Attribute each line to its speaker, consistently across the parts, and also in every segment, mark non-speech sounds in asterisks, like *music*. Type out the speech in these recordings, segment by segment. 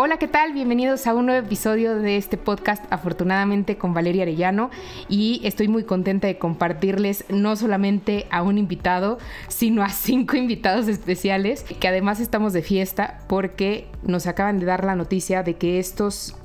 Speaker 1: Hola, ¿qué tal? Bienvenidos a un nuevo episodio de este podcast, afortunadamente con Valeria Arellano. Y estoy muy contenta de compartirles no solamente a un invitado, sino a cinco *laughs* invitados especiales, que además estamos de fiesta porque nos acaban de dar la noticia de que estos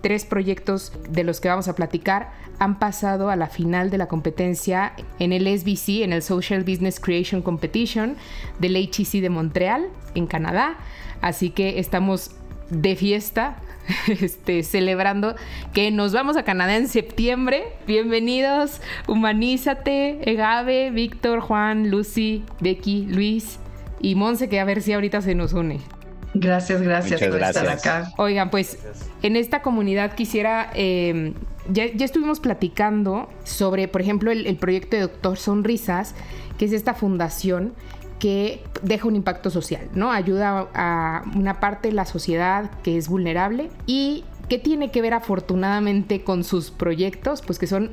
Speaker 1: tres proyectos de los que vamos a platicar han pasado a la final de la competencia en el SBC, en el Social Business Creation Competition del HEC de Montreal, en Canadá. Así que estamos de fiesta, *laughs* este, celebrando que nos vamos a Canadá en septiembre. Bienvenidos, Humanízate, Egave, Víctor, Juan, Lucy, Becky, Luis y Monse, que a ver si ahorita se nos une.
Speaker 2: Gracias, gracias por estar acá.
Speaker 1: Oigan, pues en esta comunidad quisiera, em, ya, estuvimos platicando sobre, por ejemplo, el, el proyecto de Doctor Sonrisas, que es esta fundación que deja un impacto social, ¿no? Ayuda a una parte de la sociedad que es vulnerable y que tiene que ver afortunadamente con sus proyectos, pues que son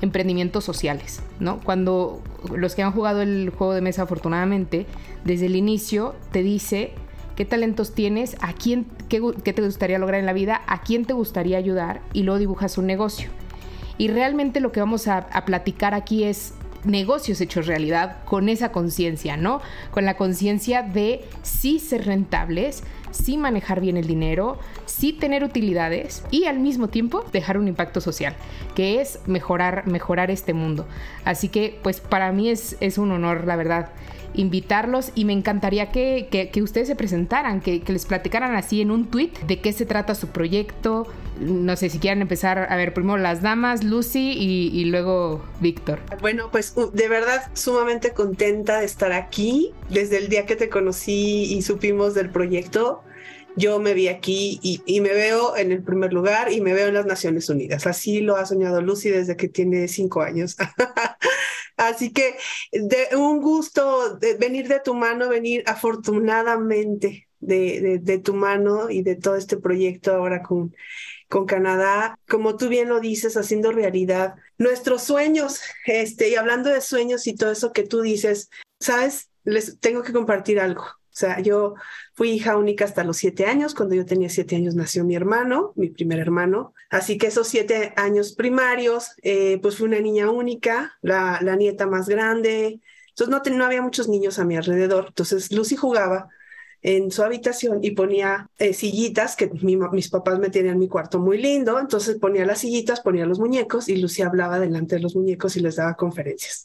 Speaker 1: emprendimientos sociales, ¿no? Cuando los que han jugado el juego de mesa afortunadamente, desde el inicio te dice qué talentos tienes, a quién, qué, te gustaría lograr en la vida, a quién te gustaría ayudar y luego dibujas un negocio. Y realmente lo que vamos a platicar aquí es negocios hechos realidad con esa conciencia, ¿no? Con la conciencia de sí ser rentables, sí manejar bien el dinero, sí tener utilidades y al mismo tiempo dejar un impacto social, que es mejorar, mejorar este mundo. Así que pues para mí es, es un honor, la verdad, invitarlos y me encantaría que, ustedes se presentaran, que, les platicaran así en un tweet de qué se trata su proyecto. No sé si quieren empezar, a ver, primero las damas, Lucy y, luego Víctor.
Speaker 3: Bueno, pues de verdad sumamente contenta de estar aquí. Desde el día que te conocí y supimos del proyecto, yo me vi aquí y, me veo en el primer lugar y me veo en las Naciones Unidas. Así lo ha soñado Lucy desde que tiene cinco años. *laughs* Así que de un gusto de venir de tu mano, venir afortunadamente de, de, tu mano y de todo este proyecto ahora con, con Canadá, como tú bien lo dices, haciendo realidad nuestros sueños, este, y hablando de sueños y todo eso que tú dices, sabes, les tengo que compartir algo. O sea, yo fui hija única hasta los siete años. Cuando yo tenía siete años nació mi hermano, mi primer hermano. Así que esos siete años primarios, eh, pues fui una niña única, la, la nieta más grande. Entonces no, no había muchos niños a mi alrededor. Entonces Lucy jugaba en su habitación y ponía eh, sillitas que mis papás me tenían en mi cuarto muy lindo, entonces ponía las sillitas, ponía los muñecos y Lucy hablaba delante de los muñecos y les daba conferencias.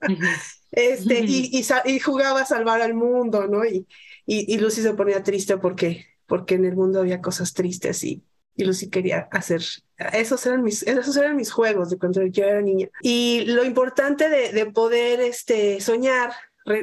Speaker 3: *laughs* este, y, y, jugaba a salvar al mundo, ¿no? Y, y, Lucy se ponía triste porque, porque en el mundo había cosas tristes y, y Lucy quería hacer, esos eran mis, esos eran mis juegos de cuando yo era niña. Y lo importante de, de poder este, soñar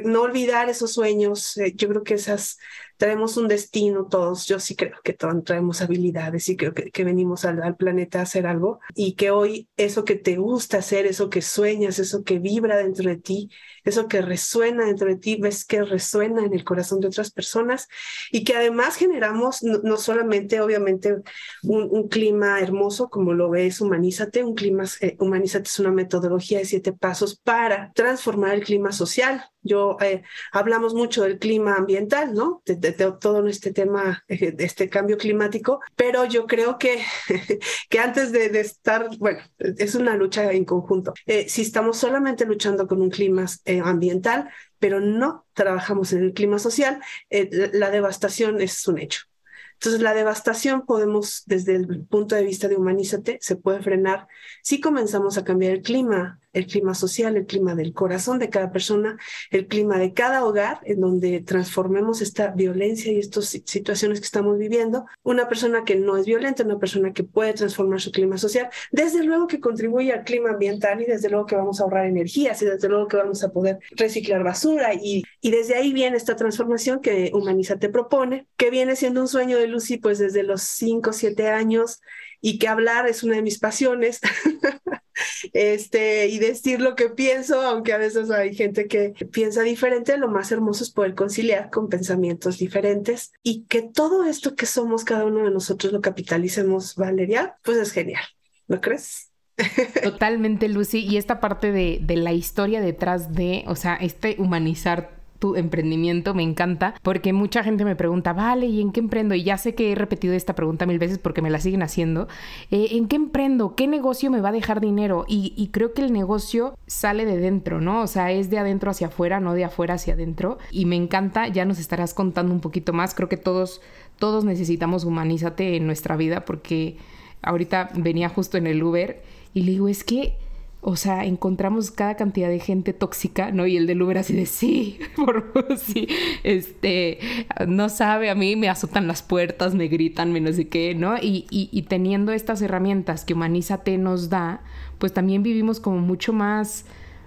Speaker 3: no olvidar esos sueños. Eh, yo creo que esas traemos un destino todos. Yo sí creo que todos traemos habilidades y creo que, que venimos al, al, planeta a hacer algo y que hoy eso que te gusta hacer, eso que sueñas, eso que vibra dentro de ti, eso que resuena dentro de ti, ves que resuena en el corazón de otras personas y que además generamos no, solamente, obviamente, un, un, clima hermoso como lo ves Humanízate. Un clima, eh, Humanízate es una metodología de siete pasos para transformar el clima social. Yo eh, hablamos mucho del clima ambiental, ¿no? De, de, todo este tema, eh, de este cambio climático, pero yo creo que, *laughs* que antes de, de, estar, bueno, es una lucha en conjunto. Eh, si estamos solamente luchando con un clima eh, ambiental, pero no trabajamos en el clima social, la devastación es un hecho. Entonces, la devastación podemos, desde el punto de vista de humanízate, se puede frenar si comenzamos a cambiar el clima, el clima social, el clima del corazón de cada persona, el clima de cada hogar, en donde transformemos esta violencia y estas situaciones que estamos viviendo. Una persona que no es violenta, una persona que puede transformar su clima social, desde luego que contribuye al clima ambiental y desde luego que vamos a ahorrar energías y desde luego que vamos a poder reciclar basura y, y desde ahí viene esta transformación que Humanízate propone, que viene siendo un sueño de Lucy pues desde los 5 o 7 años y que hablar es una de mis pasiones. *laughs* *laughs* este, y decir lo que pienso, aunque a veces hay gente que piensa diferente, lo más hermoso es poder conciliar con pensamientos diferentes y que todo esto que somos cada uno de nosotros lo capitalicemos, Valeria, pues es genial, ¿no crees? *laughs*
Speaker 1: Totalmente, Lucy. Y esta parte de, de la historia detrás de, o sea, este humanizar tu emprendimiento, me encanta, porque mucha gente me pregunta, vale, ¿y en qué emprendo? Y ya sé que he repetido esta pregunta mil veces porque me la siguen haciendo. Eh, ¿En qué emprendo? ¿Qué negocio me va a dejar dinero? Y, y, creo que el negocio sale de dentro, ¿no? O sea, es de adentro hacia afuera, no de afuera hacia adentro. Y me encanta, ya nos estarás contando un poquito más. Creo que todos, todos necesitamos humanízate en nuestra vida porque ahorita venía justo en el Uber y le digo, es que o sea, encontramos cada cantidad de gente tóxica, ¿no? Y el del Uber así de sí, *laughs* por sí, este, no sabe, a mí me azotan las puertas, me gritan, me no sé qué, ¿no? Y, y, teniendo estas herramientas que Humanízate nos da, pues también vivimos como mucho más,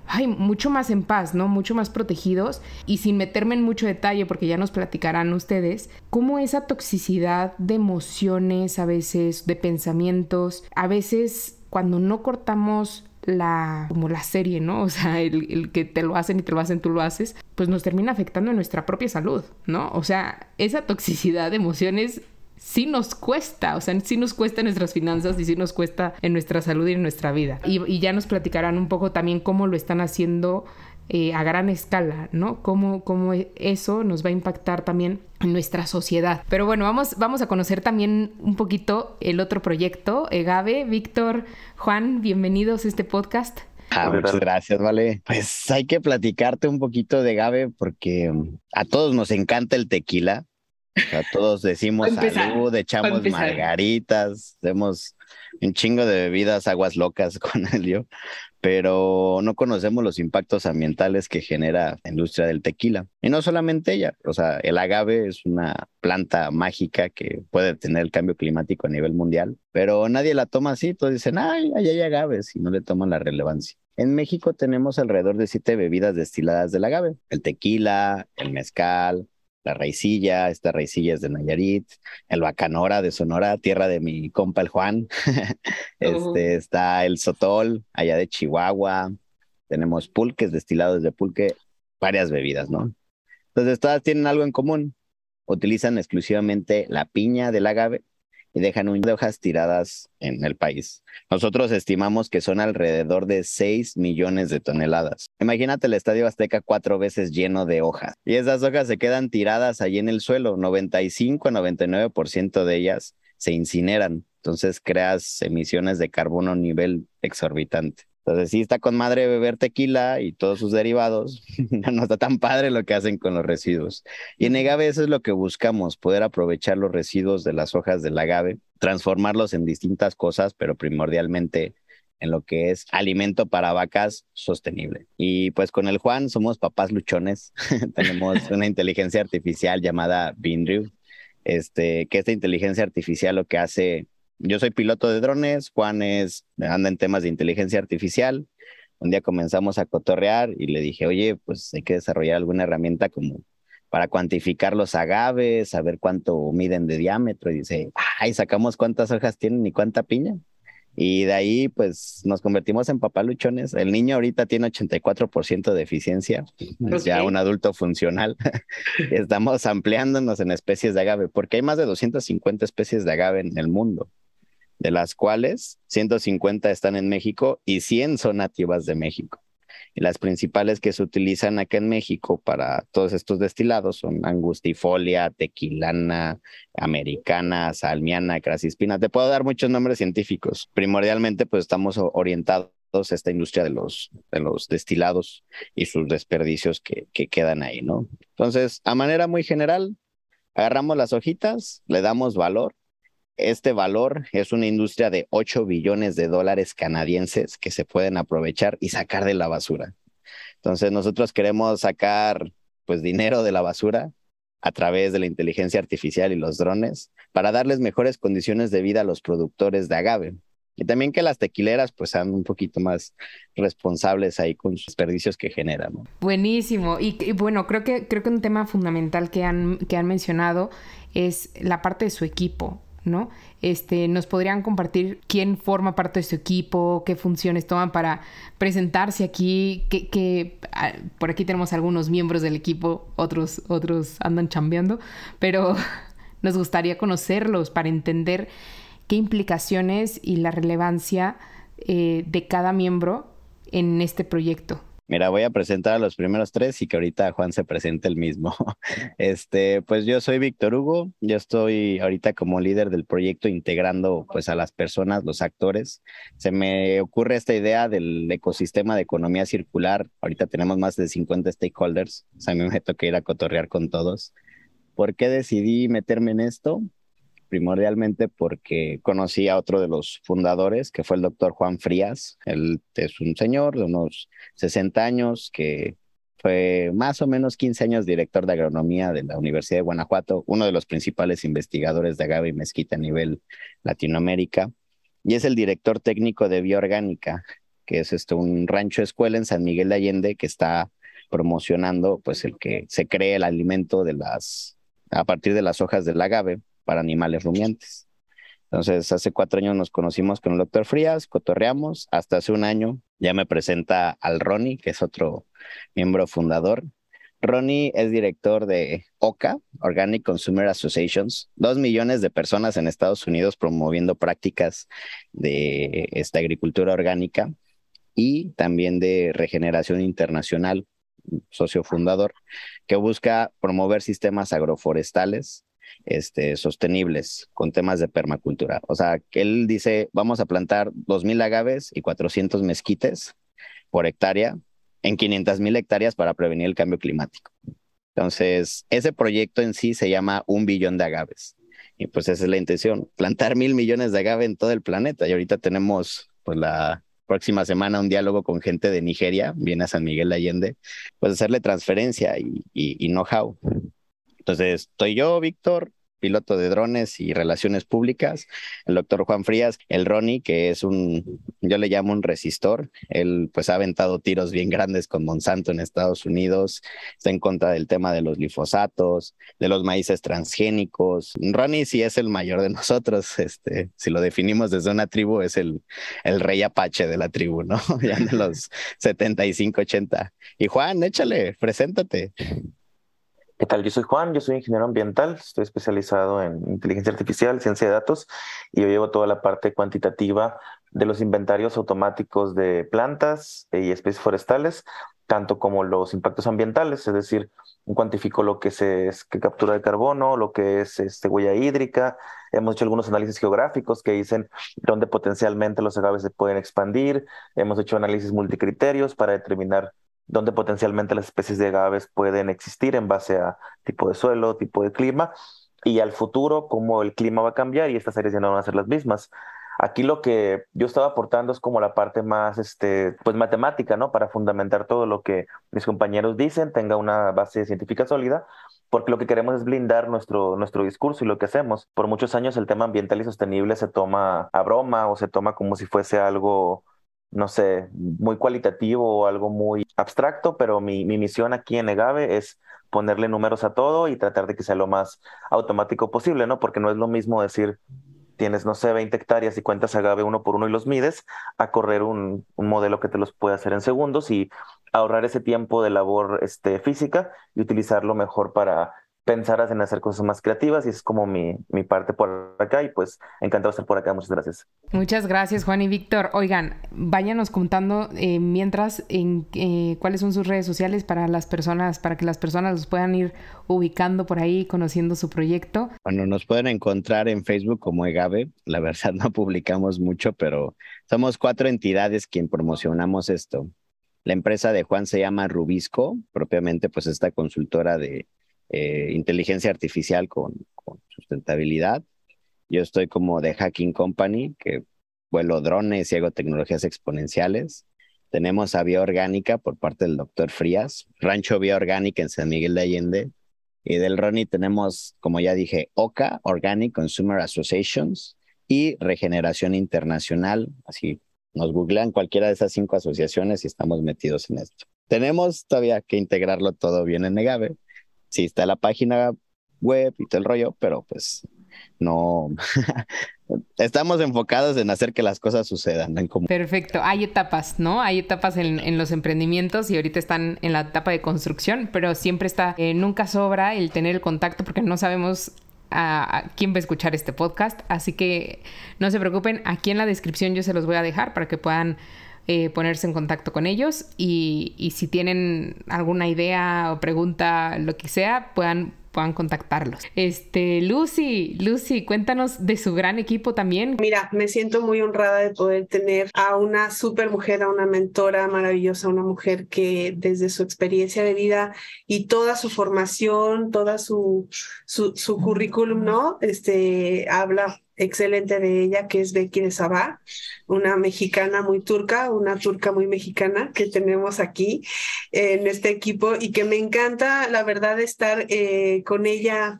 Speaker 1: ay, mucho más en paz, ¿no? Mucho más protegidos y sin meterme en mucho detalle, porque ya nos platicarán ustedes, cómo esa toxicidad de emociones a veces, de pensamientos, a veces cuando no cortamos la, como la serie, ¿no? O sea, el, que te lo hacen y te lo hacen, tú lo haces, pues nos termina afectando en nuestra propia salud, ¿no? O sea, esa toxicidad de emociones sí nos cuesta, o sea, sí nos cuesta en nuestras finanzas y sí nos cuesta en nuestra salud y en nuestra vida. Y, y ya nos platicarán un poco también cómo lo están haciendo eh, a gran escala, ¿no? Cómo, cómo eso nos va a impactar también en nuestra sociedad. Pero bueno, vamos, vamos a conocer también un poquito el otro proyecto, EGAVE. Víctor, Juan, bienvenidos a este podcast.
Speaker 4: Ah, muchas gracias, vale. Pues hay que platicarte un poquito de Gabe porque a todos nos encanta el tequila. Todos decimos salud, echamos margaritas, hacemos un chingo de bebidas, aguas locas *laughs* con el yo pero no conocemos los impactos ambientales que genera la industria del tequila. Y no solamente ella, o sea, el agave es una planta mágica que puede tener el cambio climático a nivel mundial, pero nadie la toma así, todos dicen, ay, ahí hay agaves y no le toman la relevancia. En México tenemos alrededor de siete bebidas destiladas del agave, el tequila, el mezcal, la raicilla, esta raicilla es de Nayarit, el Bacanora de Sonora, tierra de mi compa el Juan, *laughs* este, está el Sotol, allá de Chihuahua, tenemos pulques, destilados de pulque, varias bebidas, ¿no? Entonces todas tienen algo en común, utilizan exclusivamente la piña del agave y dejan un de hojas tiradas en el país. Nosotros estimamos que son alrededor de 6 millones de toneladas. Imagínate el Estadio Azteca cuatro veces lleno de hojas. Y esas hojas se quedan tiradas allí en el suelo. 95 a 99% de ellas se incineran. Entonces creas emisiones de carbono a nivel exorbitante. Entonces, sí está con madre beber tequila y todos sus derivados. *laughs* no está tan padre lo que hacen con los residuos. Y en agave eso es lo que buscamos, poder aprovechar los residuos de las hojas del agave, transformarlos en distintas cosas, pero primordialmente en lo que es alimento para vacas sostenible. Y pues con el Juan somos papás luchones. *laughs* Tenemos una inteligencia artificial llamada Binrew, este, que esta inteligencia artificial lo que hace yo soy piloto de drones, Juan es, anda en temas de inteligencia artificial. Un día comenzamos a cotorrear y le dije, oye, pues hay que desarrollar alguna herramienta como para cuantificar los agaves, saber cuánto miden de diámetro. Y dice, ay, sacamos cuántas hojas tienen y cuánta piña. Y de ahí, pues, nos convertimos en papaluchones. El niño ahorita tiene 84% de eficiencia, es ya un adulto funcional. *laughs* Estamos ampliándonos en especies de agave, porque hay más de 250 especies de agave en el mundo de las cuales 150 están en México y 100 son nativas de México. Y las principales que se utilizan acá en México para todos estos destilados son angustifolia, tequilana, americana, salmiana, crasispina. Te puedo dar muchos nombres científicos. Primordialmente, pues estamos orientados a esta industria de los, de los destilados y sus desperdicios que, que quedan ahí, ¿no? Entonces, a manera muy general, agarramos las hojitas, le damos valor este valor es una industria de 8 billones de dólares canadienses que se pueden aprovechar y sacar de la basura. Entonces nosotros queremos sacar pues dinero de la basura a través de la inteligencia artificial y los drones para darles mejores condiciones de vida a los productores de agave. Y también que las tequileras pues sean un poquito más responsables ahí con sus desperdicios que generan.
Speaker 1: Buenísimo. Y, y, bueno, creo que, creo que un tema fundamental que han, que han mencionado es la parte de su equipo. ¿No? Este, nos podrían compartir quién forma parte de su equipo, qué funciones toman para presentarse aquí, que, ah, por aquí tenemos algunos miembros del equipo, otros, otros andan chambeando, pero *laughs* nos gustaría conocerlos para entender qué implicaciones y la relevancia eh, de cada miembro en este proyecto.
Speaker 4: Mira, voy a presentar a los primeros tres y que ahorita Juan se presente el mismo. *laughs* Este, pues yo soy Víctor Hugo, yo estoy ahorita como líder del proyecto integrando pues a las personas, los actores. Se me ocurre esta idea del ecosistema de economía circular. Ahorita tenemos más de 50 stakeholders, o sea, a mí me toca ir a cotorrear con todos. ¿Por qué decidí meterme en esto? Primordialmente porque conocí a otro de los fundadores, que fue el doctor Juan Frías. Él es un señor de unos 60 años que fue más o menos 15 años director de agronomía de la Universidad de Guanajuato, uno de los principales investigadores de agave y mezquita a nivel Latinoamérica, y es el director técnico de Bioorgánica, que es este, un rancho escuela en San Miguel de Allende que está promocionando pues el que se cree el alimento de las a partir de las hojas del agave para animales rumiantes. Entonces, hace cuatro años nos conocimos con el doctor Frías, cotorreamos, hasta hace un año ya me presenta al Ronnie, que es otro miembro fundador. Ronnie es director de OCA, Organic Consumer Associations, dos millones de personas en Estados Unidos promoviendo prácticas de esta agricultura orgánica y también de regeneración internacional, socio fundador, que busca promover sistemas agroforestales este, sostenibles con temas de permacultura. O sea, que él dice, vamos a plantar 2.000 agaves y 400 mezquites por hectárea en 500.000 hectáreas para prevenir el cambio climático. Entonces, ese proyecto en sí se llama un billón de agaves. Y pues esa es la intención, plantar mil millones de agaves en todo el planeta. Y ahorita tenemos pues la próxima semana un diálogo con gente de Nigeria, viene a San Miguel de Allende, pues hacerle transferencia y know-how. Entonces, estoy yo, Víctor, piloto de drones y relaciones públicas, el doctor Juan Frías, el Ronnie, que es un, yo le llamo un resistor, él pues ha aventado tiros bien grandes con Monsanto en Estados Unidos, está en contra del tema de los glifosatos, de los maíces transgénicos. Ronnie sí es el mayor de *laughs* nosotros, este, si lo definimos desde una tribu, es el, el rey apache de la tribu, ¿no? *laughs* ya de los *laughs* 75, 80. Y Juan, échale, preséntate.
Speaker 5: ¿Qué tal? Yo soy Juan, yo soy ingeniero ambiental, estoy especializado en inteligencia artificial, ciencia de datos y yo llevo toda la parte cuantitativa de los inventarios automáticos de plantas y especies forestales, tanto como los impactos ambientales, es decir, cuantifico lo que, es que captura de carbono, lo que es este, huella hídrica. Hemos hecho algunos análisis geográficos que dicen dónde potencialmente los agaves se pueden expandir. Hemos hecho análisis multicriterios para determinar donde potencialmente las especies de agaves pueden existir en base a tipo de suelo, tipo de clima, y al futuro cómo el clima va a cambiar y estas áreas ya no van a ser las mismas. Aquí lo que yo estaba aportando es como la parte más, este, pues matemática, ¿no? Para fundamentar todo lo que mis compañeros dicen, tenga una base científica sólida, porque lo que queremos es blindar nuestro, nuestro discurso y lo que hacemos. Por muchos años el tema ambiental y sostenible se toma a broma o se toma como si fuese algo no sé, muy cualitativo o algo muy abstracto, pero mi, misión aquí en Egave es ponerle números a todo y tratar de que sea lo más automático posible, ¿no? Porque no es lo mismo decir, tienes, no sé, 20 hectáreas y cuentas agave uno por uno y los mides, a correr un, un, modelo que te los puede hacer en segundos y ahorrar ese tiempo de labor este, física y utilizarlo mejor para pensaras en hacer cosas más creativas y es como mi, mi parte por acá y pues encantado de estar por acá. Muchas gracias.
Speaker 1: Muchas gracias Juan y Víctor. Oigan, váyanos contando eh, mientras en eh, cuáles son sus redes sociales para las personas, para que las personas los puedan ir ubicando por ahí, conociendo su proyecto.
Speaker 4: Bueno, nos pueden encontrar en Facebook como Egave. La verdad *laughs* no publicamos mucho, pero somos cuatro entidades quien promocionamos esto. La empresa de Juan se llama Rubisco, propiamente pues esta consultora de eh, inteligencia artificial con, sustentabilidad. Yo estoy como de Hacking Company, que vuelo drones y hago tecnologías exponenciales. Tenemos a Bioorgánica por parte del doctor Frías, Rancho Bioorgánica en San Miguel de Allende. Y del Ronnie tenemos, como ya dije, OCA, Organic Consumer Associations, y Regeneración Internacional. Así nos googlean cualquiera de esas cinco asociaciones y estamos metidos en esto. Tenemos todavía que integrarlo todo bien en Negave, sí está la página web y todo el rollo, pero pues no *laughs* estamos enfocados en hacer que las cosas sucedan. En
Speaker 1: Perfecto, hay etapas, ¿no? Hay etapas en, los emprendimientos y ahorita están en la etapa de construcción, pero siempre está, eh, nunca sobra el tener el contacto porque no sabemos a, quién va a escuchar este podcast, así que no se preocupen, aquí en la descripción yo se los voy a dejar para que puedan eh, ponerse en contacto con ellos y, y si tienen alguna idea o pregunta, lo que sea, puedan puedan contactarlos. Este, Lucy, Lucy, cuéntanos de su gran equipo también.
Speaker 3: Mira, me siento muy honrada de poder tener a una super mujer, a una mentora maravillosa, una mujer que desde su experiencia de vida y toda su formación, toda su, su, su currículum, ¿no? Este, habla excelente de ella, que es Becky de Sabá, una mexicana muy turca, una turca muy mexicana que tenemos aquí en este equipo y que me encanta, la verdad, estar eh, con ella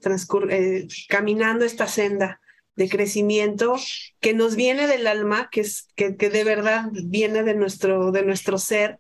Speaker 3: eh, caminando esta senda de crecimiento que nos viene del alma, que, es, que, que de verdad viene de nuestro, de nuestro ser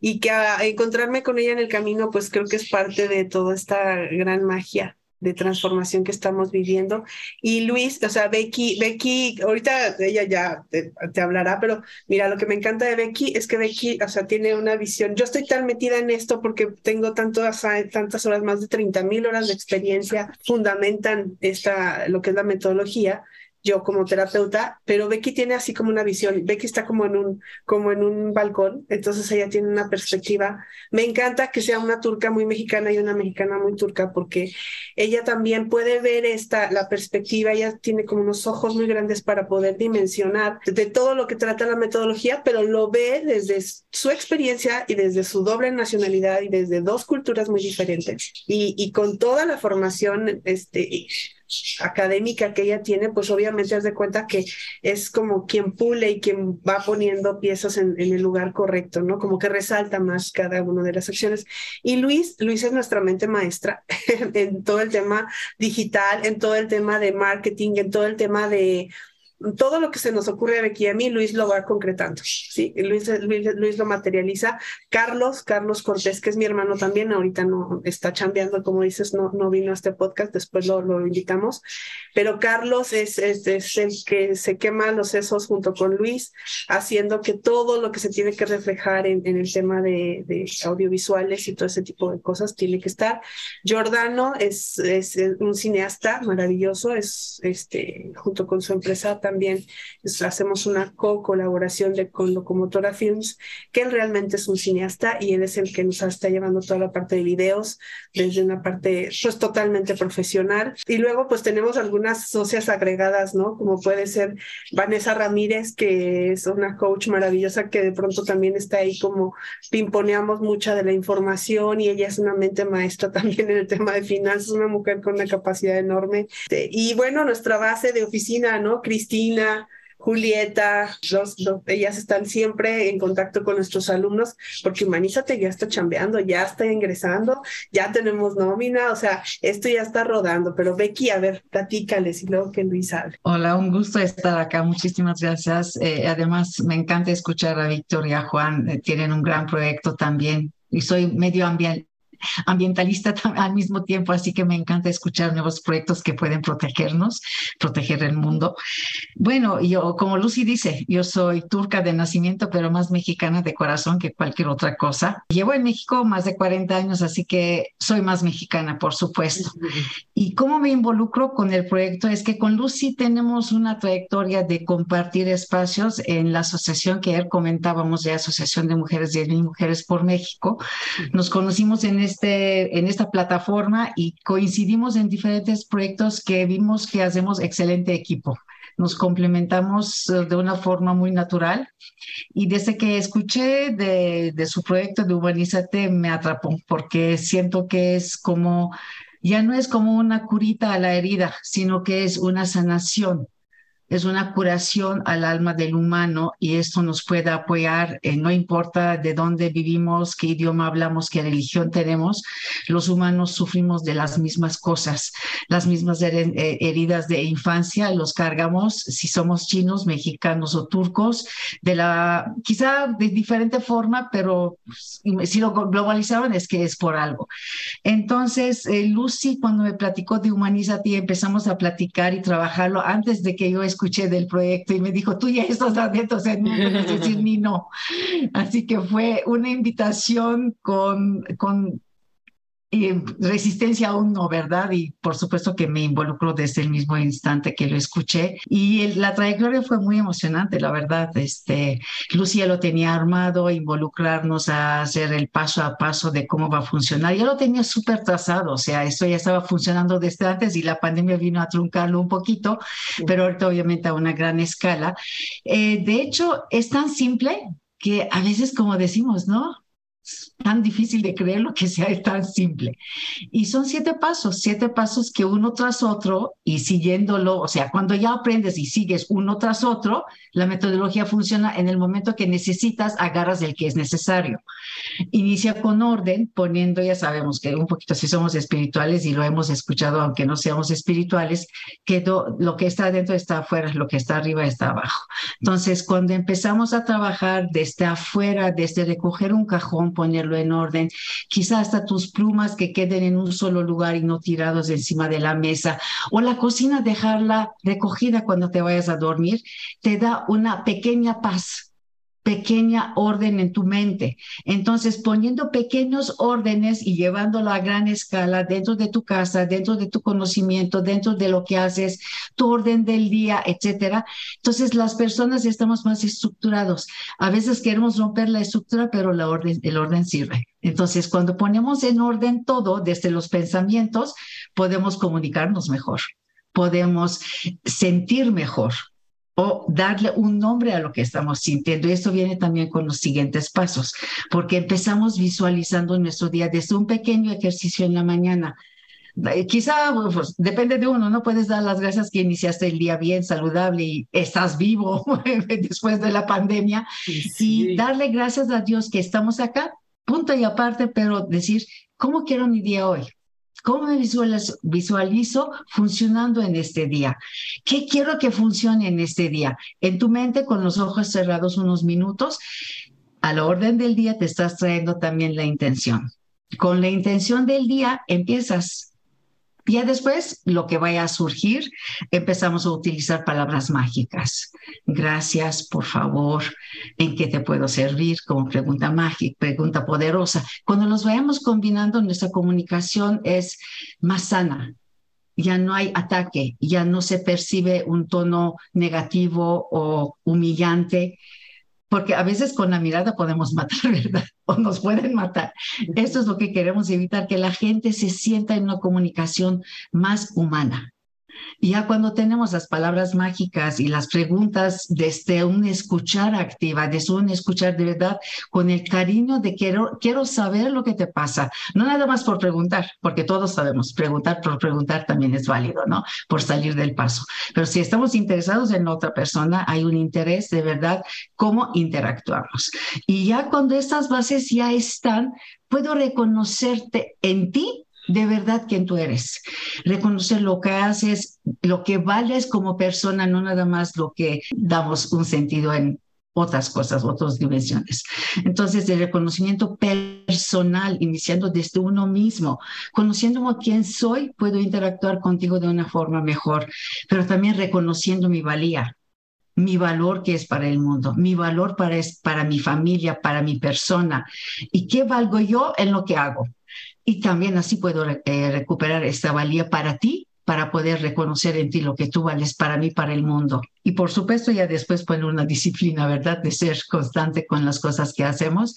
Speaker 3: y que a encontrarme con ella en el camino, pues creo que es parte de toda esta gran magia de transformación que estamos viviendo. Y Luis, o sea, Becky, Becky, ahorita ella ya te, hablará, pero mira, lo que me encanta de Becky es que Becky, o sea, tiene una visión. Yo estoy tan metida en esto porque tengo tantas, tantas horas, más de 30 mil horas de experiencia, fundamentan esta, lo que es la metodología yo como terapeuta, pero Becky tiene así como una visión. Becky está como en un, como en un balcón, entonces ella tiene una perspectiva. Me encanta que sea una turca muy mexicana y una mexicana muy turca, porque ella también puede ver esta, la perspectiva, ella tiene como unos ojos muy grandes para poder dimensionar de todo lo que trata la metodología, pero lo ve desde su experiencia y desde su doble nacionalidad y desde dos culturas muy diferentes. Y, y con toda la formación, este, académica que ella tiene, pues obviamente haz de cuenta que es como quien pule y quien va poniendo piezas en, el lugar correcto, ¿no? Como que resalta más cada una de las acciones. Y Luis, Luis es nuestra mente maestra *laughs* en todo el tema digital, en todo el tema de marketing, en todo el tema de todo lo que se nos ocurre aquí a mí, Luis lo va concretando, ¿sí? Luis, Luis, lo materializa. Carlos, Carlos Cortés, que es mi hermano también, ahorita no está chambeando, como dices, no, no vino a este podcast, después lo, lo invitamos, pero Carlos es, es, el que se quema los sesos junto con Luis, haciendo que todo lo que se tiene que reflejar en, en el tema de, de, audiovisuales y todo ese tipo de cosas tiene que estar. Giordano es, es un cineasta maravilloso, es este, junto con su empresa también hacemos una co-colaboración con Locomotora Films, que él realmente es un cineasta y él es el que nos está llevando toda la parte de videos desde una parte pues totalmente profesional. Y luego pues tenemos algunas socias agregadas, ¿no? Como puede ser Vanessa Ramírez, que es una coach maravillosa que de pronto también está ahí como pimponeamos mucha de la información y ella es una mente maestra *laughs* también en el tema de finanzas, una mujer con una capacidad enorme. Y bueno, nuestra base de oficina, ¿no? Cristina Julieta, ellas están siempre en contacto con nuestros alumnos, porque Humanízate ya está chambeando, ya está ingresando, ya tenemos nómina, o sea, esto ya está rodando, pero Becky, a ver, platícales y luego que Luis hable.
Speaker 2: Hola, un gusto estar acá, muchísimas gracias. Eh, además, me encanta escuchar a Victoria Juan, eh, tienen un gran proyecto también y soy medio ambiente ambientalista al mismo tiempo, así que me encanta escuchar nuevos proyectos que pueden protegernos, proteger el mundo. Bueno, yo, como Lucy dice, yo soy turca de nacimiento, pero más mexicana de corazón que cualquier otra cosa. Llevo en México más de 40 años, así que soy más mexicana, por supuesto. Y cómo me involucro con el proyecto es que con Lucy tenemos una trayectoria de compartir espacios en la asociación que ayer comentábamos de Asociación de Mujeres y Mujeres por México. Nos conocimos en este, en esta plataforma y coincidimos en diferentes proyectos que vimos que hacemos excelente equipo. Nos complementamos eh, de una forma muy natural y desde que escuché de, su proyecto de Humanízate me atrapó porque siento que es como, ya no es como una curita a la herida, sino que es una sanación es una curación al alma del humano y esto nos puede apoyar, no importa de dónde vivimos, qué idioma hablamos, qué religión tenemos, los humanos sufrimos de las mismas cosas, las mismas eh, heridas de infancia, los cargamos, si somos chinos, mexicanos o turcos, de la, quizá de diferente forma, pero si lo globalizaron es que es por algo. Entonces, eh, Lucy, cuando me platicó de Humanizati, empezamos a platicar y trabajarlo antes de que yo escuché del proyecto y me dijo, tú ya estás adentro, o sea, no puedes decir ni no. Así que fue una invitación con, con y resistencia aún no, ¿verdad? Y por supuesto que me involucro desde el mismo instante que lo escuché. Y la trayectoria fue muy emocionante, la verdad. Este, Lucía lo tenía armado, involucrarnos a hacer el paso a paso de cómo va a funcionar. Ya lo tenía súper trazado, o sea, esto ya estaba funcionando desde antes y la pandemia vino a truncarlo un poquito, pero ahorita obviamente a una gran escala. Eh, de hecho, es tan simple que a veces como decimos, ¿no? Tan difícil de creer lo que sea tan simple. Y son siete pasos, siete pasos que uno tras otro y siguiéndolo, o sea, cuando ya aprendes y sigues uno tras otro, la metodología funciona en el momento que necesitas, agarras el que es necesario. Inicia con orden, poniendo, ya sabemos que un poquito si somos espirituales y lo hemos escuchado, aunque no seamos espirituales, que lo que está adentro está afuera, lo que está arriba está abajo. Entonces, cuando empezamos a trabajar desde afuera, desde recoger un cajón, ponerlo en orden, quizás hasta tus plumas que queden en un solo lugar y no tirados encima de la mesa, o la cocina dejarla recogida cuando te vayas a dormir, te da una pequeña paz pequeña orden en tu mente. Entonces, poniendo pequeños órdenes y llevándolo a gran escala dentro de tu casa, dentro de tu conocimiento, dentro de lo que haces, tu orden del día, etcétera. Entonces, las personas estamos más estructurados. A veces queremos romper la estructura, pero la orden, el orden sirve. Entonces, cuando ponemos en orden todo, desde los pensamientos, podemos comunicarnos mejor, podemos sentir mejor, o darle un nombre a lo que estamos sintiendo. Y esto viene también con los siguientes pasos, porque empezamos visualizando nuestro día desde un pequeño ejercicio en la mañana. Eh, quizá pues, depende de uno, no puedes dar las gracias que iniciaste el día bien, saludable y estás vivo *laughs* después de la pandemia y darle gracias a Dios que estamos acá, punto y aparte, pero decir, ¿cómo quiero mi día hoy? ¿Cómo me visualizo, funcionando en este día? ¿Qué quiero que funcione en este día? En tu mente, con los ojos cerrados unos minutos, a la orden del día te estás trayendo también la intención. Con la intención del día empiezas ya después, lo que vaya a surgir, empezamos a utilizar palabras mágicas. Gracias, por favor, ¿en qué te puedo servir? Como pregunta mágica, pregunta poderosa. Cuando los vayamos combinando, nuestra comunicación es más sana. Ya no hay ataque, ya no se percibe un tono negativo o humillante, porque a veces con la mirada podemos matar, *laughs* ¿verdad? O nos pueden matar. Esto es lo que queremos evitar, que la gente se sienta en una comunicación más humana. Ya cuando tenemos las palabras mágicas y las preguntas desde un escuchar activa, desde un escuchar de verdad, con el cariño de quiero, quiero saber lo que te pasa, no nada más por preguntar, porque todos sabemos, preguntar por preguntar también es válido, ¿no? Por salir del paso. Pero si estamos interesados en otra persona, hay un interés de verdad, cómo interactuamos. Y ya cuando estas bases ya están, puedo reconocerte en ti de verdad quién tú eres, reconocer lo que haces, lo que vales como persona, no nada más lo que damos un sentido en otras cosas, otras dimensiones. Entonces, el reconocimiento personal, iniciando desde uno mismo, conociendo quién soy, puedo interactuar contigo de una forma mejor, pero también reconociendo mi valía, mi valor que es para el mundo, mi valor para, es para mi familia, para mi persona, y qué valgo yo en lo que hago y también así puedo eh, recuperar esta valía para ti, para poder reconocer en ti lo que tú vales para mí, para el mundo. Y por supuesto ya después poner una disciplina, ¿verdad? De ser constante con las cosas que hacemos.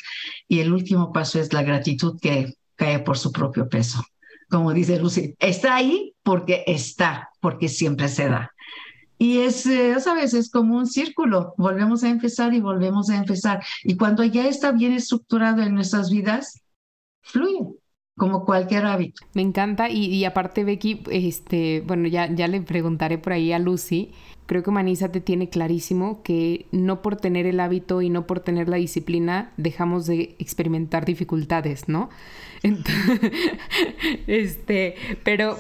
Speaker 2: Y el último paso es la gratitud que cae por su propio peso. Como dice Lucy, está ahí porque está, porque siempre se da. Y es, eh, ¿sabes? Es como un círculo. Volvemos a empezar y volvemos a empezar. Y cuando ya está bien estructurado en nuestras vidas, fluye como cualquier hábito.
Speaker 1: Me encanta y, aparte Becky, este, bueno, ya, ya le preguntaré por ahí a Lucy, creo que te tiene clarísimo que no por tener el hábito y no por tener la disciplina dejamos de experimentar dificultades, ¿no? *laughs* este, pero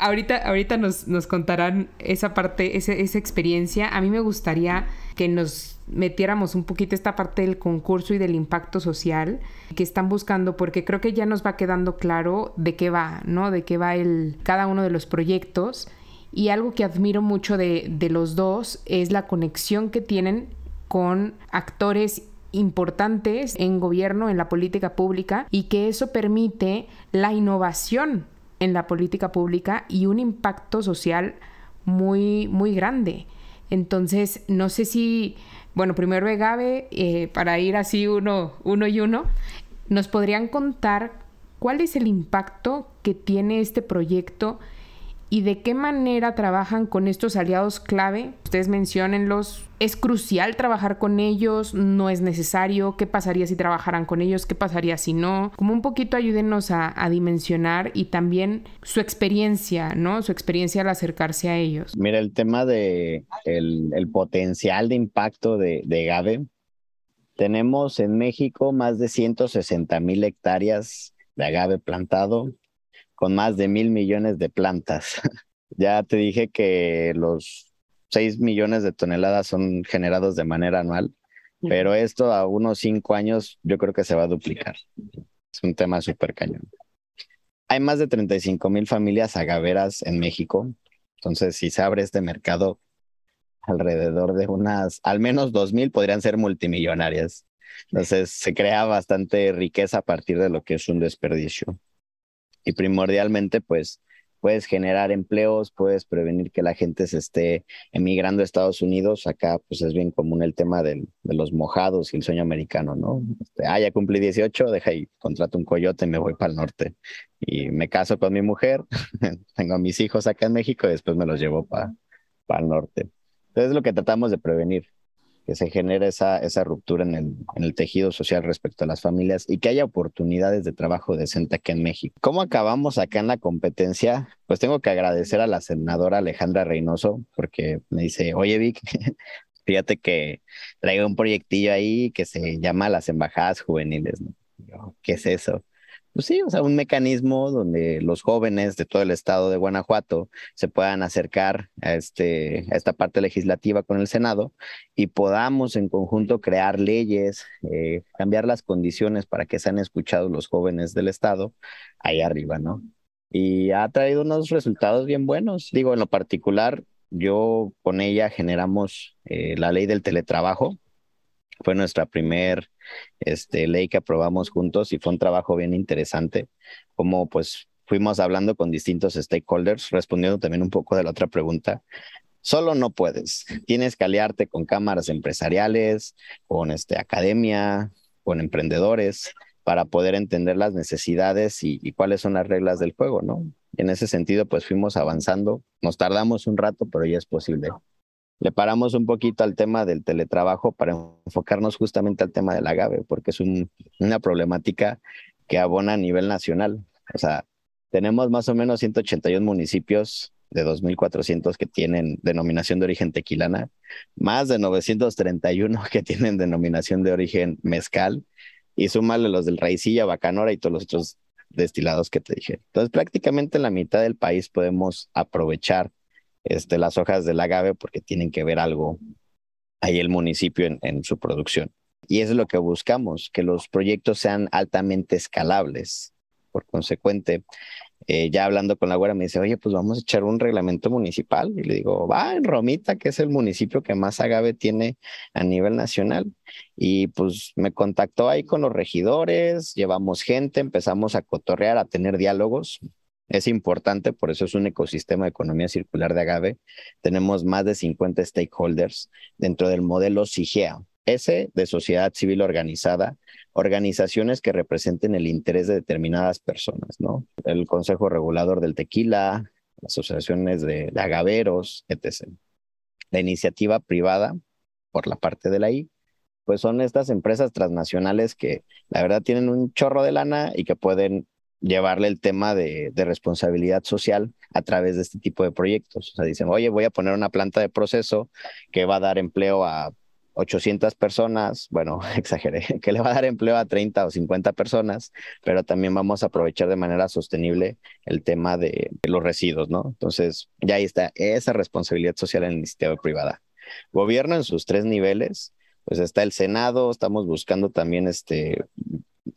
Speaker 1: ahorita, ahorita nos, nos contarán esa parte, esa, esa experiencia. A mí me gustaría que nos metiéramos un poquito esta parte del concurso y del impacto social que están buscando, porque creo que ya nos va quedando claro de qué va, ¿no? De qué va el, cada uno de los proyectos. Y algo que admiro mucho de, de los dos es la conexión que tienen con actores importantes en gobierno, en la política pública, y que eso permite la innovación en la política pública y un impacto social muy, muy grande. Entonces, no sé si, bueno, primero Gabe, eh, para ir así uno, uno y uno, nos podrían contar cuál es el impacto que tiene este proyecto y de qué manera trabajan con estos aliados clave. Ustedes menciónenlos. ¿Es crucial trabajar con ellos? ¿No es necesario? ¿Qué pasaría si trabajaran con ellos? ¿Qué pasaría si no? Como un poquito ayúdenos a, dimensionar y también su experiencia, ¿no? Su experiencia al acercarse a ellos.
Speaker 4: Mira, el tema de el, potencial de impacto de, de Gabe. Tenemos en México más de 160 mil hectáreas de agave plantado con más de mil millones de plantas. *laughs* ya te dije que los 6 millones de toneladas son generados de manera anual, pero esto a unos cinco años yo creo que se va a duplicar. Es un tema súper cañón. Hay más de 35 mil familias agaveras en México, entonces si se abre este mercado, alrededor de unas, al menos 2 mil podrían ser multimillonarias. Entonces se crea bastante riqueza a partir de lo que es un desperdicio y primordialmente pues puedes generar empleos, puedes prevenir que la gente se esté emigrando a Estados Unidos. Acá pues es bien común el tema de los mojados y el sueño americano, ¿no? Este, ah, ya cumplí 18, deja y contrato un coyote y me voy para el norte. Y me caso con mi mujer, *laughs* tengo a mis hijos acá en México y después me los llevo para el norte. Entonces es lo que tratamos de prevenir que se genere esa, esa ruptura en el, en el tejido social respecto a las familias y que haya oportunidades de trabajo decente aquí en México. ¿Cómo acabamos acá en la competencia? Pues tengo que agradecer a la senadora Alejandra Reynoso porque me dice, oye Vic, *laughs* fíjate que traigo un proyectillo ahí que se llama las embajadas juveniles. ¿Qué es eso? Pues sí, o sea, un mecanismo donde los jóvenes de todo el estado de Guanajuato se puedan acercar a, este, a esta parte legislativa con el Senado y podamos en conjunto crear leyes, eh, cambiar las condiciones para que sean escuchados los jóvenes del estado ahí arriba, ¿no? Y ha traído unos resultados bien buenos. Digo, en lo particular, yo con ella generamos eh, la ley del teletrabajo, fue nuestra primer este, ley que aprobamos juntos y fue un trabajo bien interesante, como pues fuimos hablando con distintos stakeholders, respondiendo también un poco de la otra pregunta. Solo no puedes, tienes que aliarte con cámaras empresariales, con este, academia, con emprendedores, para poder entender las necesidades y, y cuáles son las reglas del juego, ¿no? En ese sentido, pues fuimos avanzando, nos tardamos un rato, pero ya es posible le paramos un poquito al tema del teletrabajo para enfocarnos justamente al tema del agave, porque es una problemática que abona a nivel nacional. O sea, tenemos más o menos 181 municipios de 2.400 que tienen denominación de origen tequilana, más de 931 que tienen denominación de origen mezcal, y súmale los del raicilla, bacanora y todos los otros destilados que te dije. Entonces, prácticamente en la mitad del país podemos aprovechar este, las hojas del agave porque tienen que ver algo ahí el municipio en, su producción. Y es lo que buscamos, que los proyectos sean altamente escalables. Por consecuente, eh, ya hablando con la güera, me dice, oye, pues vamos a echar un reglamento municipal. Y le digo, va en Romita, que es el municipio que más agave tiene a nivel nacional. Y pues me contactó ahí con los regidores, llevamos gente, empezamos a cotorrear, a tener diálogos. Es importante, por eso es un ecosistema de economía circular de agave. Tenemos más de 50 stakeholders dentro del modelo SIGEA, S de sociedad civil organizada, organizaciones que representen el interés de determinadas personas, ¿no? El Consejo Regulador del Tequila, asociaciones de, de agaveros, etc. La iniciativa privada, por la parte de la I, pues son estas empresas transnacionales que la verdad tienen un chorro de lana y que pueden llevarle el tema de, responsabilidad social a través de este tipo de proyectos. O sea, dicen, oye, voy a poner una planta de proceso que va a dar empleo a 800 personas, bueno, *laughs* exageré, que le va a dar empleo a 30 o 50 personas, pero también vamos a aprovechar de manera sostenible el tema de, los residuos, ¿no? Entonces, ya ahí está esa responsabilidad social en la iniciativa privada. Gobierno en sus tres niveles, pues está el Senado, estamos buscando también este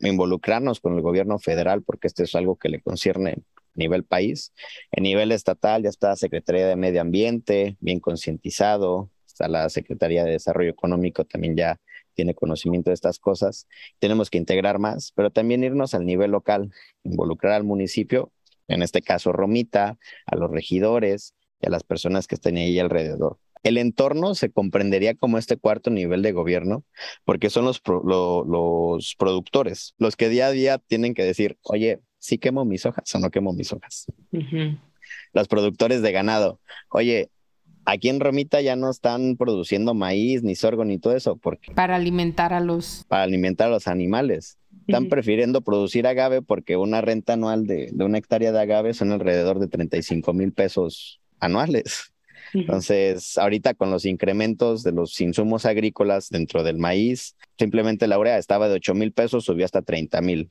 Speaker 4: involucrarnos con el gobierno federal, porque esto es algo que le concierne a nivel país. En nivel estatal ya está la Secretaría de Medio Ambiente, bien concientizado, está la Secretaría de Desarrollo Económico también ya tiene conocimiento de estas cosas. Tenemos que integrar más, pero también irnos al nivel local, involucrar al municipio, en este caso Romita, a los regidores y a las personas que están ahí alrededor. El entorno se comprendería como este cuarto nivel de gobierno, porque son los, los productores, los que día a día tienen que decir, oye, ¿sí quemo mis hojas o no quemo mis hojas? Los productores de ganado, oye, aquí en Romita ya no están produciendo maíz, ni sorgo, ni todo eso. Porque,
Speaker 1: para alimentar a los...
Speaker 4: Para alimentar a los animales. Están prefiriendo producir agave porque una renta anual de, de, una hectárea de agave son alrededor de 35 mil pesos anuales. Entonces, ahorita con los incrementos de los insumos agrícolas dentro del maíz, simplemente la urea estaba de 8 mil pesos, subió hasta 30 mil.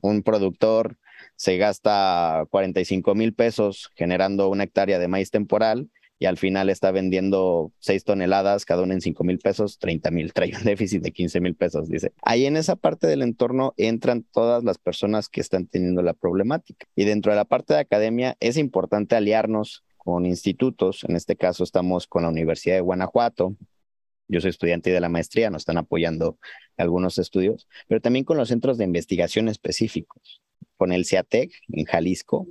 Speaker 4: Un productor se gasta 45 mil pesos generando una hectárea de maíz temporal y al final está vendiendo 6 toneladas, cada una en 5 mil pesos, 30 mil, trae un déficit de 15 mil pesos, dice. Ahí en esa parte del entorno entran todas las personas que están teniendo la problemática. Y dentro de la parte de academia es importante aliarnos con institutos, en este caso estamos con la Universidad de Guanajuato, yo soy estudiante de la maestría, nos están apoyando algunos estudios, pero también con los centros de investigación específicos, con el CIATEC en Jalisco,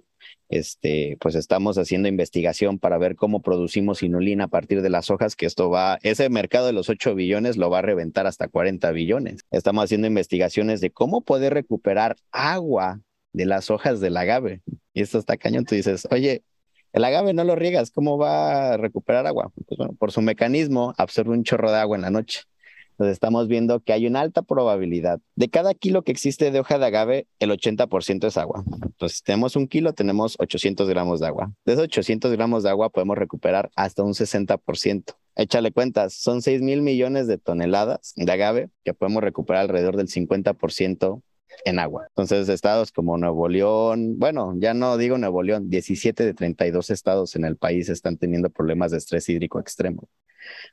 Speaker 4: este, pues estamos haciendo investigación para ver cómo producimos inulina a partir de las hojas, que esto va, ese mercado de los 8 billones lo va a reventar hasta 40 billones. Estamos haciendo investigaciones de cómo poder recuperar agua de las hojas del agave. Y esto está cañón, tú dices, oye, el agave no lo riegas, ¿cómo va a recuperar agua? Pues bueno, por su mecanismo absorbe un chorro de agua en la noche. Entonces estamos viendo que hay una alta probabilidad. De cada kilo que existe de hoja de agave, el 80% es agua. Entonces, tenemos un kilo, tenemos 800 gramos de agua. De esos 800 gramos de agua podemos recuperar hasta un 60%. Échale cuentas, son 6 mil millones de toneladas de agave que podemos recuperar alrededor del 50% en agua. Entonces, estados como Nuevo León, bueno, ya no digo Nuevo León, 17 de 32 estados en el país están teniendo problemas de estrés hídrico extremo.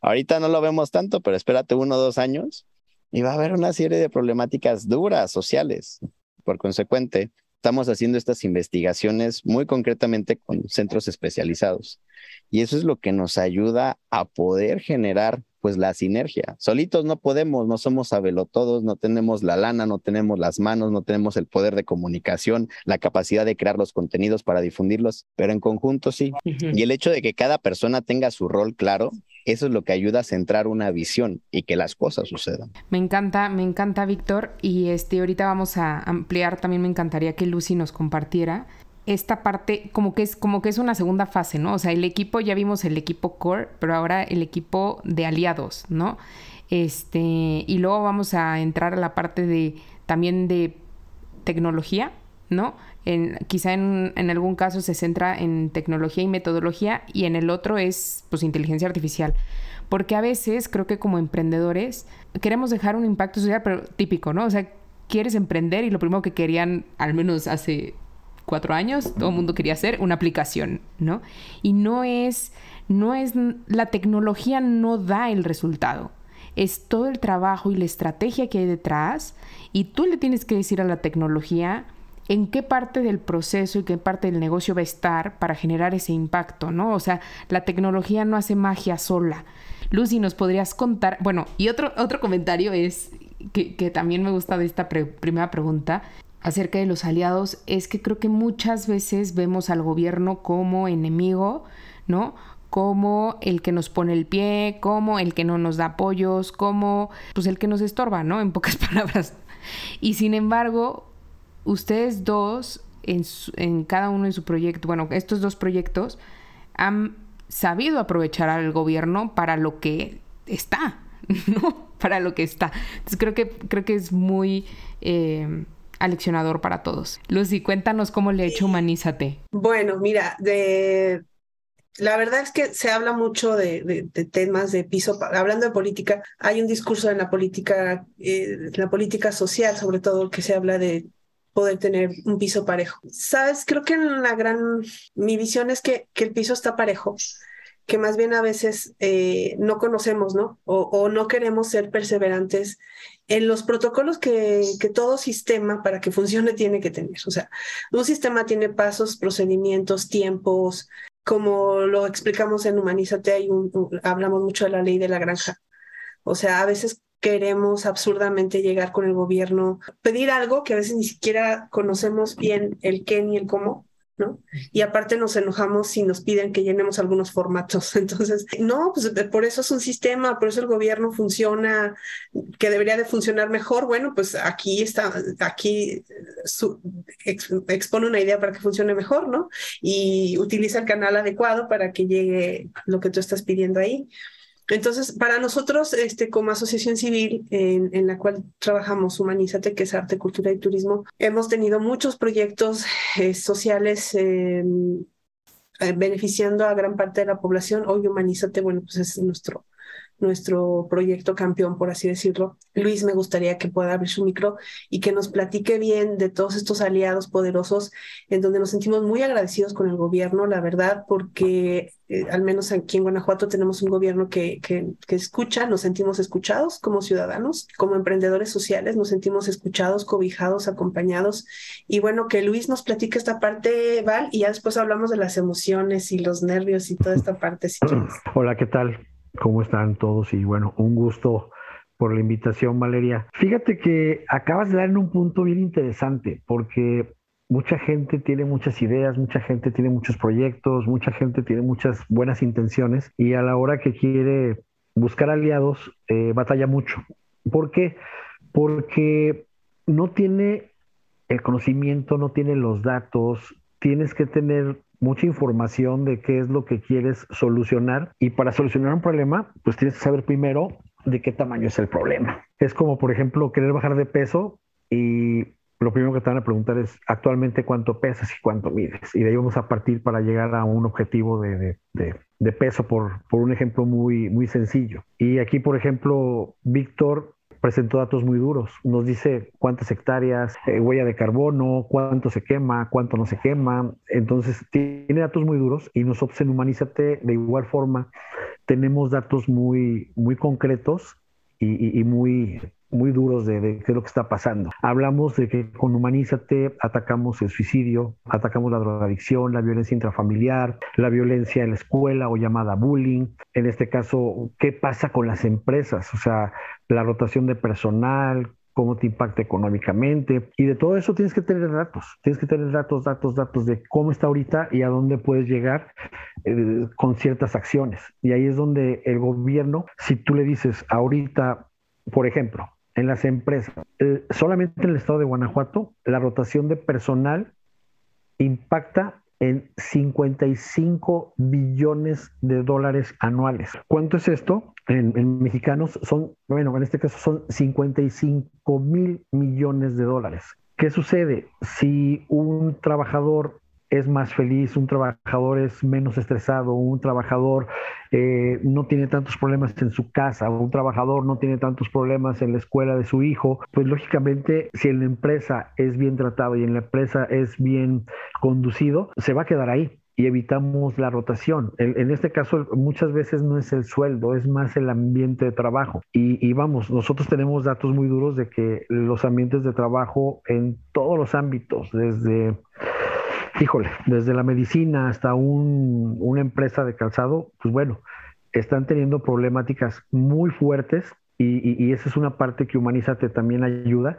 Speaker 4: Ahorita no lo vemos tanto, pero espérate uno o dos años y va a haber una serie de problemáticas duras sociales. Por consecuente, estamos haciendo estas investigaciones muy concretamente con centros especializados. Y eso es lo que nos ayuda a poder generar pues la sinergia. Solitos no podemos, no somos todos, no tenemos la lana, no tenemos las manos, no tenemos el poder de comunicación, la capacidad de crear los contenidos para difundirlos, pero en conjunto sí. Y el hecho de que cada persona tenga su rol claro, eso es lo que ayuda a centrar una visión y que las cosas sucedan.
Speaker 1: Me encanta, me encanta Víctor y este ahorita vamos a ampliar, también me encantaría que Lucy nos compartiera esta parte como que es como que es una segunda fase, ¿no? O sea, el equipo ya vimos el equipo core, pero ahora el equipo de aliados, ¿no? Este, y luego vamos a entrar a la parte de también de tecnología, ¿no? En, quizá en, en, algún caso se centra en tecnología y metodología y en el otro es pues inteligencia artificial. Porque a veces creo que como emprendedores queremos dejar un impacto social, pero típico, ¿no? O sea, quieres emprender y lo primero que querían, al menos hace cuatro años, todo el mundo quería hacer una aplicación, ¿no? Y no es, no es, la tecnología no da el resultado. Es todo el trabajo y la estrategia que hay detrás y tú le tienes que decir a la tecnología en qué parte del proceso y qué parte del negocio va a estar para generar ese impacto, ¿no? O sea, la tecnología no hace magia sola. Lucy, ¿nos podrías contar? Bueno, y otro, otro comentario es que, también me gusta de esta primera pregunta, acerca de los aliados es que creo que muchas veces vemos al gobierno como enemigo, ¿no? Como el que nos pone el pie, como el que no nos da apoyos, como pues el que nos estorba, ¿no? En pocas *laughs* palabras. Y sin embargo, ustedes dos, en, en cada uno de su proyecto, bueno, estos dos proyectos, han sabido aprovechar al gobierno para lo que está, *laughs* ¿no? Para lo que está. Entonces creo que, creo que es muy... Eh, aleccionador para todos. Lucy, cuéntanos cómo le ha hecho Humanízate.
Speaker 3: Bueno, mira, de la verdad es que se habla mucho de, temas de piso, hablando de política, hay un discurso en la política, eh, la política social sobre todo, que se habla de poder tener un piso parejo. Sabes, creo que en la gran, mi visión es que, que el piso está parejo, que más bien a veces eh, no conocemos, ¿no? O, no queremos ser perseverantes en los protocolos que, todo sistema para que funcione tiene que tener. O sea, un sistema tiene pasos, procedimientos, tiempos, como lo explicamos en Humanízate, hay hablamos mucho de la ley de la granja. O sea, a veces queremos absurdamente llegar con el gobierno, pedir algo que a veces ni siquiera conocemos bien el qué ni el cómo, ¿no? Y aparte nos enojamos si nos piden que llenemos algunos formatos. *laughs* Entonces, no, pues por eso es un sistema, por eso el gobierno funciona, que debería de funcionar mejor. Bueno, pues aquí está, aquí expone una idea para que funcione mejor, ¿no? Y utiliza el canal adecuado para que llegue lo que tú estás pidiendo ahí. Entonces, para nosotros, este, como asociación civil en, la cual trabajamos, Humanízate, que es arte, cultura y turismo, hemos tenido muchos proyectos eh, sociales em, eh, beneficiando a gran parte de la población. Hoy Humanízate, bueno, pues es nuestro, nuestro proyecto campeón, por así decirlo. Luis, me gustaría que pueda abrir su micro y que nos platique bien de todos estos aliados poderosos en donde nos sentimos muy agradecidos con el gobierno, la verdad, porque eh, al menos aquí en Guanajuato tenemos un gobierno que, que, que, escucha, nos sentimos escuchados como ciudadanos, como emprendedores sociales, nos sentimos escuchados, cobijados, acompañados. Y bueno, que Luis nos platique esta parte, Val, y ya después hablamos de las emociones y los nervios y toda esta parte.
Speaker 6: Hola, ¿qué tal? ¿Cómo están todos? Y bueno, un gusto por la invitación, Valeria. Fíjate que acabas de dar en un punto bien interesante, porque mucha gente tiene muchas ideas, mucha gente tiene muchos proyectos, mucha gente tiene muchas buenas intenciones y a la hora que quiere buscar aliados, eh, batalla mucho. ¿Por qué? Porque no tiene el conocimiento, no tiene los datos, tienes que tener mucha información de qué es lo que quieres solucionar y para solucionar un problema, pues tienes que saber primero de qué tamaño es el problema. Es como, por ejemplo, querer bajar de peso y lo primero que te van a preguntar es actualmente cuánto pesas y cuánto mides. Y de ahí vamos a partir para llegar a un objetivo de, de peso, por, por, un ejemplo muy, muy sencillo. Y aquí, por ejemplo, Víctor presentó datos muy duros. Nos dice cuántas hectáreas, eh, huella de carbono, cuánto se quema, cuánto no se quema. Entonces, tiene datos muy duros y nosotros en Humanízate, de igual forma, tenemos datos muy, muy concretos y, y muy muy duros de, qué es lo que está pasando. Hablamos de que con Humanízate atacamos el suicidio, atacamos la drogadicción, la violencia intrafamiliar, la violencia en la escuela o llamada bullying. En este caso, ¿qué pasa con las empresas? O sea, la rotación de personal, cómo te impacta económicamente. Y de todo eso tienes que tener datos, tienes que tener datos, datos, datos de cómo está ahorita y a dónde puedes llegar eh, con ciertas acciones. Y ahí es donde el gobierno, si tú le dices ahorita, por ejemplo, en las empresas. Eh, solamente en el estado de Guanajuato, la rotación de personal impacta en 55 billones de dólares anuales. ¿Cuánto es esto? En, en, mexicanos son, bueno, en este caso son 55 mil millones de dólares. ¿Qué sucede? Si un trabajador es más feliz, un trabajador es menos estresado, un trabajador eh, no tiene tantos problemas en su casa, un trabajador no tiene tantos problemas en la escuela de su hijo, pues lógicamente si en la empresa es bien tratado y en la empresa es bien conducido, se va a quedar ahí y evitamos la rotación. En, este caso, muchas veces no es el sueldo, es más el ambiente de trabajo. Y, y, vamos, nosotros tenemos datos muy duros de que los ambientes de trabajo en todos los ámbitos, desde híjole, desde la medicina hasta una empresa de calzado, pues bueno, están teniendo problemáticas muy fuertes y, esa es una parte que Humanízate también ayuda,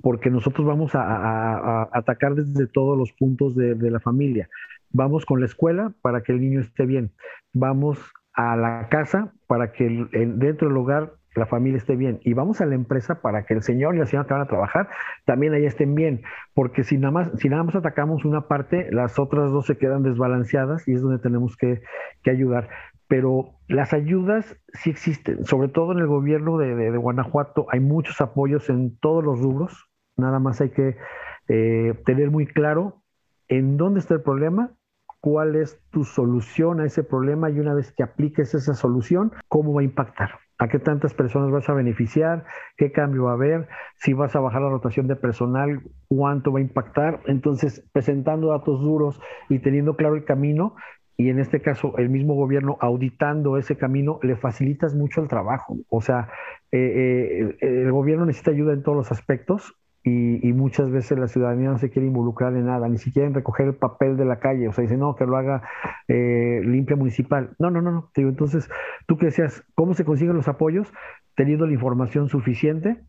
Speaker 6: porque nosotros vamos a, atacar desde todos los puntos de, de, la familia. Vamos con la escuela para que el niño esté bien. Vamos a la casa para que dentro del hogar la familia esté bien. Y vamos a la empresa para que el señor y la señora que van a trabajar también ahí estén bien. Porque si nada más, si nada más atacamos una parte, las otras dos se quedan desbalanceadas y es donde tenemos que, ayudar. Pero las ayudas sí existen, sobre todo en el gobierno de, Guanajuato hay muchos apoyos en todos los rubros. Nada más hay que eh, tener muy claro en dónde está el problema cuál es tu solución a ese problema y una vez que apliques esa solución, cómo va a impactar a qué tantas personas vas a beneficiar, qué cambio va a haber, si vas a bajar la rotación de personal, cuánto va a impactar. Entonces, presentando datos duros y teniendo claro el camino, y en este caso el mismo gobierno auditando ese camino, le facilitas mucho el trabajo. O sea, eh, eh, el gobierno necesita ayuda en todos los aspectos y, muchas veces la ciudadanía no se quiere involucrar en nada, ni siquiera en recoger el papel de la calle, o sea, dice, no, que lo haga eh, limpia municipal. No, no, no, no. Entonces, tú que decías, ¿cómo se consiguen los apoyos? teniendo la información suficiente,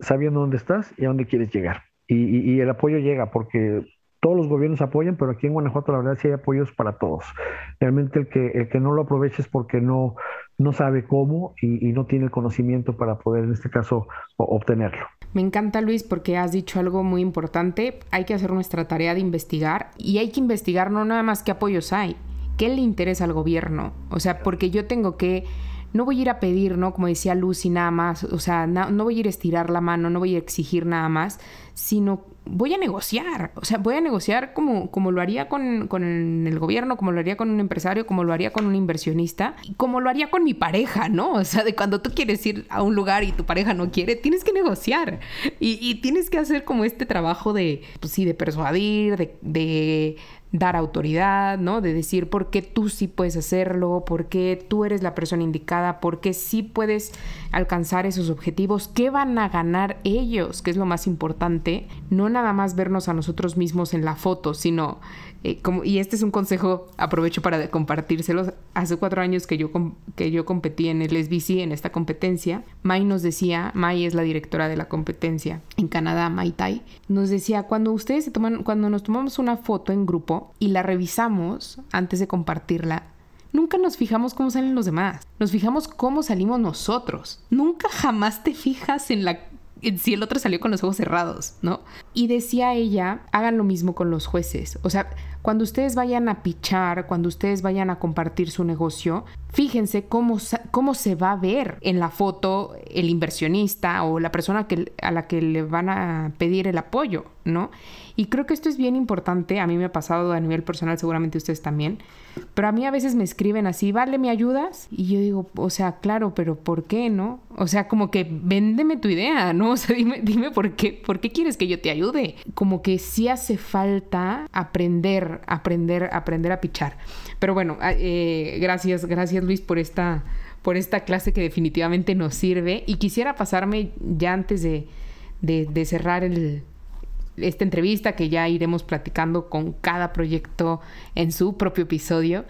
Speaker 6: sabiendo dónde estás y a dónde quieres llegar. Y, el apoyo llega porque todos los gobiernos apoyan, pero aquí en Guanajuato la verdad sí hay apoyos para todos. Realmente el que, el que no lo aproveche es porque no, no sabe cómo y, y no tiene el conocimiento para poder, en este caso, obtenerlo.
Speaker 1: Me encanta Luis porque has dicho algo muy importante. Hay que hacer nuestra tarea de investigar y hay que investigar no nada más qué apoyos hay, qué le interesa al gobierno. O sea, porque yo tengo que no voy a ir a pedir, ¿no? Como decía Lucy, nada más, o sea, no, voy a ir a estirar la mano, no voy a exigir nada más, sino voy a negociar, o sea, voy a negociar como, como lo haría con, con, el gobierno, como lo haría con un empresario, como lo haría con un inversionista, y como lo haría con mi pareja, ¿no? O sea, de cuando tú quieres ir a un lugar y tu pareja no quiere, tienes que negociar y, y tienes que hacer como este trabajo de, pues sí, de persuadir, de, de dar autoridad, ¿no? De decir por qué tú sí puedes hacerlo, por qué tú eres la persona indicada, por qué sí puedes alcanzar esos objetivos, qué van a ganar ellos, que es lo más importante, no nada más vernos a nosotros mismos en la foto, sino eh, y este es un consejo, aprovecho para compartírselos. Hace cuatro años que yo, que yo competí en el SBC, en esta competencia, Mai nos decía, Mai es la directora de la competencia en Canadá, Mai Tai, nos decía, cuando ustedes se toman, cuando nos tomamos una foto en grupo y la revisamos antes de compartirla, nunca nos fijamos cómo salen los demás. Nos fijamos cómo salimos nosotros. Nunca jamás te fijas en la si el otro salió con los ojos cerrados, ¿no? Y decía ella, hagan lo mismo con los jueces. O sea, cuando ustedes vayan a pichar, cuando ustedes vayan a compartir su negocio, fíjense cómo, cómo se va a ver en la foto el inversionista o la persona que, a la que le van a pedir el apoyo, ¿no? Y creo que esto es bien importante, a mí me ha pasado a nivel personal, seguramente ustedes también, pero a mí a veces me escriben así, vale, ¿me ayudas? Y yo digo, o sea, claro, pero ¿por qué, no? O sea, como que véndeme tu idea, *laughs* ¿no? O sea, dime, dime por qué, por qué quieres que yo te ayude. Como que sí hace falta aprender, aprender, aprender a pichar. Pero bueno, eh, gracias, gracias Luis por esta, por esta clase que definitivamente nos sirve. Y quisiera pasarme ya antes de, de cerrar el, esta entrevista que ya iremos platicando con cada proyecto en su propio episodio,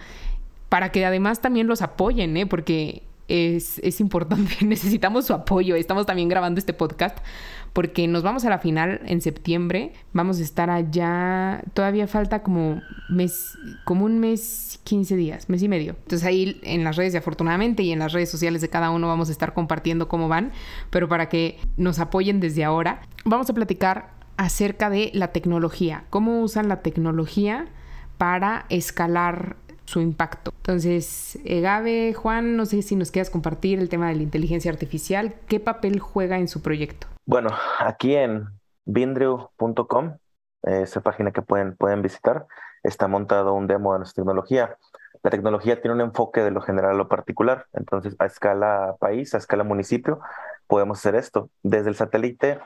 Speaker 1: para que además también los apoyen, ¿eh? porque es, es importante, *laughs* necesitamos su apoyo. Estamos también grabando este podcast porque nos vamos a la final en septiembre. Vamos a estar allá. Todavía falta como mes, como un mes, 15 días, mes y medio. Entonces ahí en las redes, afortunadamente, y en las redes sociales de cada uno vamos a estar compartiendo cómo van. Pero para que nos apoyen desde ahora, vamos a platicar acerca de la tecnología, cómo usan la tecnología para escalar su impacto. Entonces, Gabe, Juan, no sé si nos quieras compartir el tema de la inteligencia artificial, ¿qué papel juega en su proyecto?
Speaker 5: Bueno, aquí en bindrew.com, esa página que pueden, pueden visitar, está montado un demo de nuestra tecnología. La tecnología tiene un enfoque de lo general a lo particular, entonces a escala país, a escala municipio, podemos hacer esto. Desde el satélite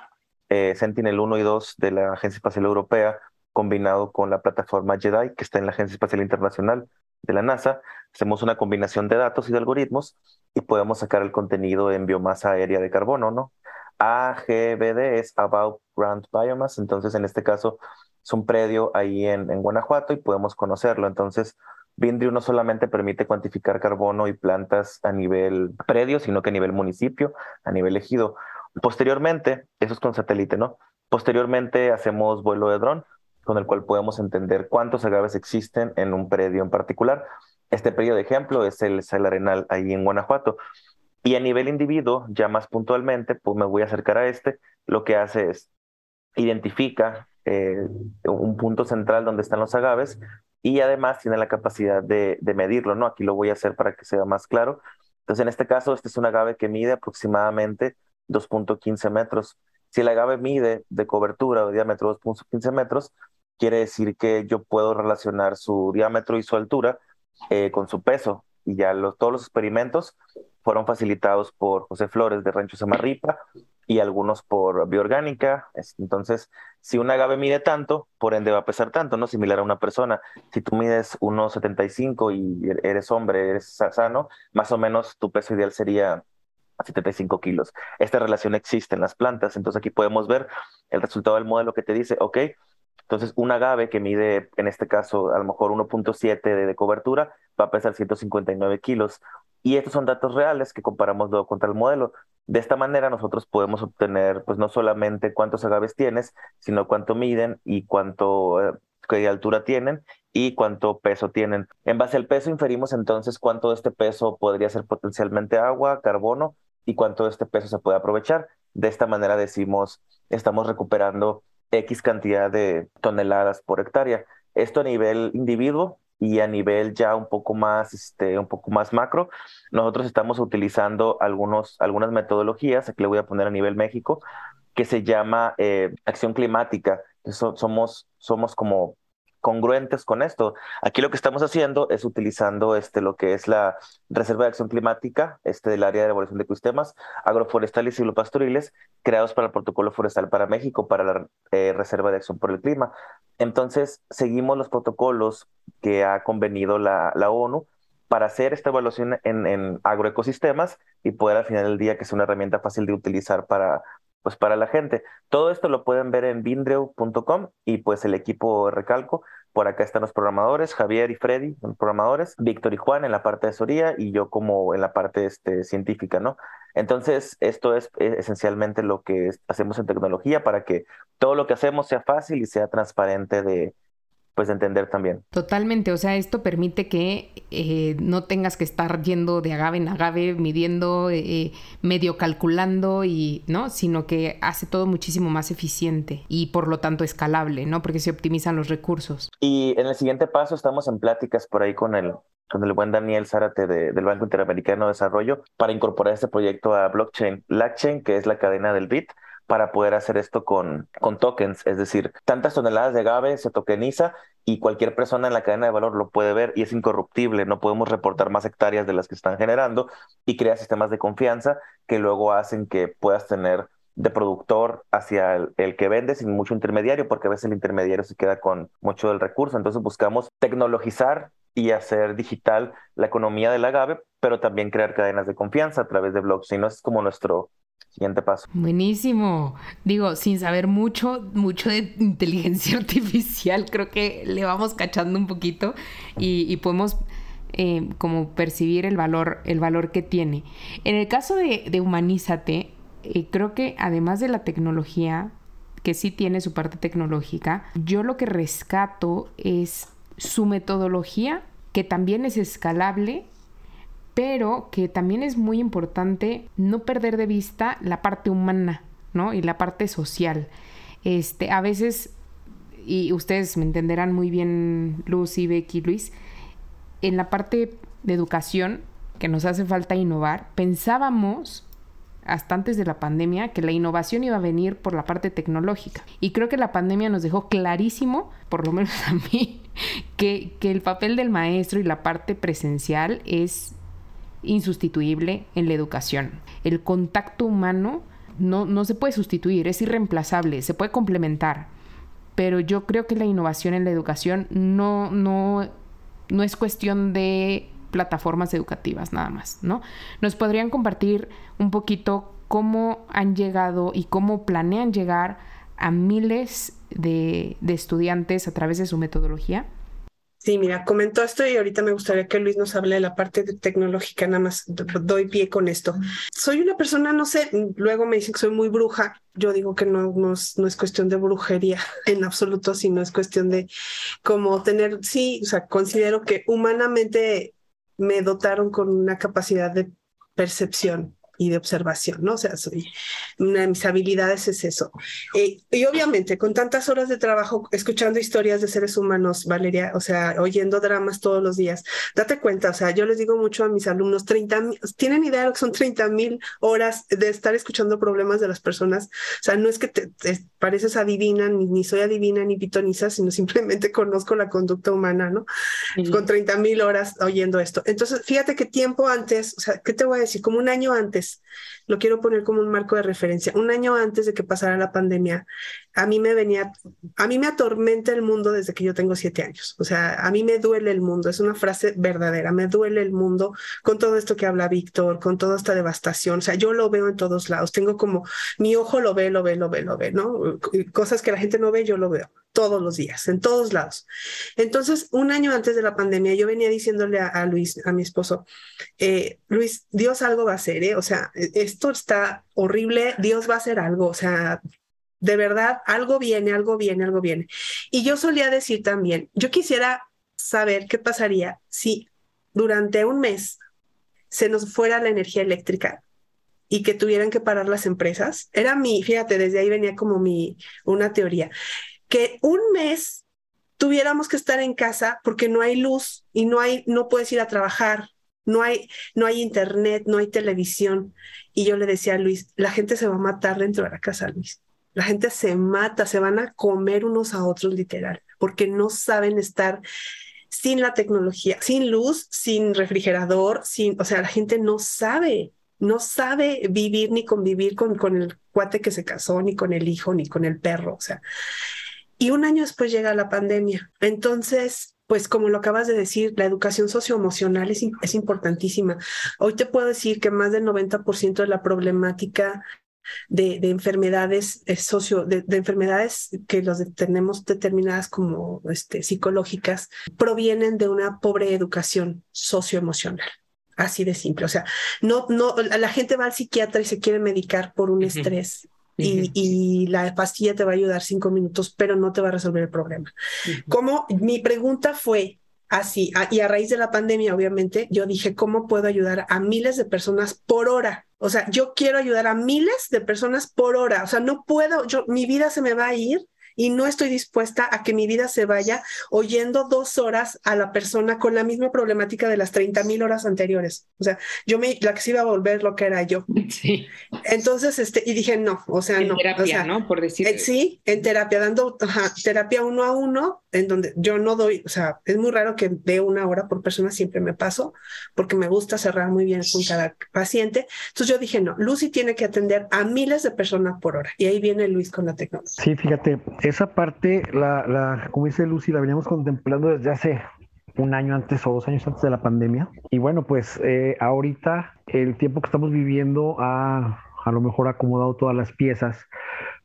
Speaker 5: eh, Sentinel 1 y 2 de la Agencia Espacial Europea, combinado con la plataforma JEDI, que está en la Agencia Espacial Internacional de la NASA, hacemos una combinación de datos y de algoritmos y podemos sacar el contenido en biomasa aérea de carbono, ¿no? AGBD es About Ground Biomass, entonces en este caso es un predio ahí en, Guanajuato y podemos conocerlo. Entonces, Vindriu no solamente permite cuantificar carbono y plantas a nivel predio, sino que a nivel municipio, a nivel ejido. Posteriormente, eso es con satélite, ¿no? Posteriormente hacemos vuelo de dron, con el cual podemos entender cuántos agaves existen en un predio en particular. Este predio de ejemplo es el Sal Arenal ahí en Guanajuato. Y a nivel individuo, ya más puntualmente, pues me voy a acercar a este, lo que hace es identifica eh, un punto central donde están los agaves y además tiene la capacidad de, de, medirlo, ¿no? Aquí lo voy a hacer para que sea más claro. Entonces, en este caso, este es un agave que mide aproximadamente 2.15 metros. Si el agave mide de cobertura o diámetro 2.15 metros, quiere decir que yo puedo relacionar su diámetro y su altura eh, con su peso. Y ya todos los experimentos fueron facilitados por José Flores de Rancho Samarripa y algunos por Bioorgánica. Entonces, si un agave mide tanto, por ende va a pesar tanto, ¿no? Similar a una persona. Si tú mides 1,75 y eres hombre, eres sano, más o menos tu peso ideal sería 75 kilos. Esta relación existe en las plantas, entonces aquí podemos ver el resultado del modelo que te dice, ok, entonces un agave que mide, en este caso, a lo mejor 1.7 de, cobertura, va a pesar 159 kilos. Y estos son datos reales que comparamos luego contra el modelo. De esta manera nosotros podemos obtener pues no solamente cuántos agaves tienes, sino cuánto miden y cuánto eh, qué altura tienen y cuánto peso tienen. En base al peso inferimos entonces cuánto de este peso podría ser potencialmente agua, carbono y cuánto de este peso se puede aprovechar. De esta manera decimos, estamos recuperando X cantidad de toneladas por hectárea. Esto a nivel individuo y a nivel ya un poco más, este, un poco más macro, nosotros estamos utilizando algunos, algunas metodologías, aquí le voy a poner a nivel México, que se llama eh, acción climática. somos, somos como congruentes con esto. Aquí lo que estamos haciendo es utilizando este, lo que es la Reserva de Acción Climática este, del área de evaluación de ecosistemas agroforestales y silvopastoriles creados para el Protocolo Forestal para México, para la eh, Reserva de Acción por el Clima. Entonces, seguimos los protocolos que ha convenido la, ONU para hacer esta evaluación en, en, agroecosistemas y poder al final del día que sea una herramienta fácil de utilizar para, pues para la gente. Todo esto lo pueden ver en bindreu.com y pues el equipo recalco. Por acá están los programadores, Javier y Freddy, programadores, Víctor y Juan en la parte de asesoría y yo como en la parte este, científica, ¿no? Entonces, esto es esencialmente lo que hacemos en tecnología para que todo lo que hacemos sea fácil y sea transparente de, pues entender también.
Speaker 1: Totalmente, o sea, esto permite que eh, no tengas que estar yendo de agave en agave, midiendo, eh, medio calculando y, ¿no? Sino que hace todo muchísimo más eficiente y por lo tanto escalable, ¿no? Porque se optimizan los recursos.
Speaker 5: Y en el siguiente paso estamos en pláticas por ahí con el, con el buen Daniel Zárate del Banco Interamericano de Desarrollo para incorporar este proyecto a blockchain. Blockchain, que es la cadena del bit, para poder hacer esto con, con tokens, es decir, tantas toneladas de agave se tokeniza y cualquier persona en la cadena de valor lo puede ver y es incorruptible, no podemos reportar más hectáreas de las que están generando y crea sistemas de confianza que luego hacen que puedas tener de productor hacia el, que vende sin mucho intermediario, porque a veces el intermediario se queda con mucho del recurso. Entonces buscamos tecnologizar y hacer digital la economía del agave, pero también crear cadenas de confianza a través de blockchain. ¿no? Es como nuestro, Siguiente paso.
Speaker 1: Buenísimo. Digo, sin saber mucho, mucho de inteligencia *laughs* artificial, creo que le vamos cachando un poquito y, podemos eh, como percibir el valor, el valor que tiene. En el caso de, Humanízate, eh, creo que además de la tecnología, que sí tiene su parte tecnológica, yo lo que rescato es su metodología, que también es escalable pero que también es muy importante no perder de vista la parte humana, ¿no? Y la parte social. Este, a veces, y ustedes me entenderán muy bien, Lucy, Becky, Luis, en la parte de educación que nos hace falta innovar, pensábamos hasta antes de la pandemia que la innovación iba a venir por la parte tecnológica. Y creo que la pandemia nos dejó clarísimo, por lo menos a mí, *laughs* que, que el papel del maestro y la parte presencial es insustituible en la educación. El contacto humano no, no se puede sustituir, es irreemplazable, se puede complementar. Pero yo creo que la innovación en la educación no, no, no es cuestión de plataformas educativas nada más, ¿no? Nos podrían compartir un poquito cómo han llegado y cómo planean llegar a miles de, de estudiantes a través de su metodología.
Speaker 3: Sí, mira, comentó esto y ahorita me gustaría que Luis nos hable de la parte tecnológica, nada más doy pie con esto. Soy una persona, no sé, luego me dicen que soy muy bruja, yo digo que no, no, es, no es cuestión de brujería *laughs* en absoluto, sino es cuestión de como tener, sí, o sea, considero que humanamente me dotaron con una capacidad de percepción y de observación, ¿no? O sea, soy, una de mis habilidades es eso. Eh, y obviamente, con tantas horas de trabajo, escuchando historias de seres humanos, Valeria, o sea, oyendo dramas todos los días, date cuenta, o sea, yo les digo mucho a mis alumnos, 30, ¿tienen idea de lo que son 30 mil horas de estar escuchando problemas de las personas? O sea, no es que te, pareces adivina, ni, soy adivina, ni pitoniza, sino simplemente *laughs* conozco la conducta humana, ¿no? Con 30 mil horas oyendo esto. Entonces, fíjate que tiempo antes, o sea, ¿qué te voy a decir? Como un año antes, things lo quiero poner como un marco de referencia. Un año antes de que pasara la pandemia, a mí me venía, a mí me atormenta el mundo desde que yo tengo siete años. O sea, a mí me duele el mundo. Es una frase verdadera. Me duele el mundo con todo esto que habla Víctor, con toda esta devastación. O sea, yo lo veo en todos lados. Tengo como mi ojo lo ve, lo ve, lo ve, lo ve, ¿no? Cosas que la gente no ve, yo lo veo todos los días, en todos lados. Entonces, un año antes de la pandemia, yo venía diciéndole a, Luis, a mi esposo, eh, Luis, Dios algo va a hacer, ¿eh? O sea, e, esto está horrible, Dios va a hacer algo, o sea, de verdad, algo viene, algo viene, algo viene. Y yo solía decir también, yo quisiera saber qué pasaría si durante un mes se nos fuera la energía eléctrica y que tuvieran que parar las empresas. Era mi, fíjate, desde ahí venía como mi, una teoría, que un mes tuviéramos que estar en casa porque no hay luz y no hay, no puedes ir a trabajar, no hay, no hay internet, no hay televisión. Y yo le decía a Luis, la gente se va a matar dentro de la casa, Luis. La gente se mata, se van a comer unos a otros literal, porque no saben estar sin la tecnología, sin luz, sin refrigerador, sin, o sea, la gente no sabe, no sabe vivir ni convivir con, con el cuate que se casó, ni con el hijo, ni con el perro, o sea. Y un año después llega la pandemia. Entonces, pues como lo acabas de decir, la educación socioemocional es, es importantísima. Hoy te puedo decir que más del 90% de la problemática de, enfermedades eh, socio, de, enfermedades que los tenemos determinadas como este, psicológicas, provienen de una pobre educación socioemocional. Así de simple. O sea, no, no, la gente va al psiquiatra y se quiere medicar por un estrés. Y, y, la pastilla te va a ayudar cinco minutos, pero no te va a resolver el problema. Como mi pregunta fue, así, y a raíz de la pandemia, obviamente, yo dije, ¿cómo puedo ayudar a miles de personas por hora? O sea, yo quiero ayudar a miles de personas por hora. O sea, no puedo, yo, mi vida se me va a ir y no estoy dispuesta a que mi vida se vaya oyendo dos horas a la persona con la misma problemática de las 30 mil horas anteriores. O sea, yo me, la que se iba a volver lo que era yo. Sí. Entonces, este, y dije, no, o sea,
Speaker 1: en
Speaker 3: no.
Speaker 1: Terapia,
Speaker 3: o sea,
Speaker 1: ¿no? Por decir.
Speaker 3: Eh, sí, en terapia, dando terapia uno a uno, en donde yo no doy, o sea, es muy raro que dé una hora por persona, siempre me paso, porque me gusta cerrar muy bien con cada paciente. Entonces yo dije, no, Lucy tiene que atender a miles de personas por hora. Y ahí viene Luis con la tecnología.
Speaker 6: Sí, fíjate, esa parte, la, la, como dice Lucy, la veníamos contemplando desde hace un año antes o dos años antes de la pandemia. Y bueno, pues eh, ahorita el tiempo que estamos viviendo ha a lo mejor acomodado todas las piezas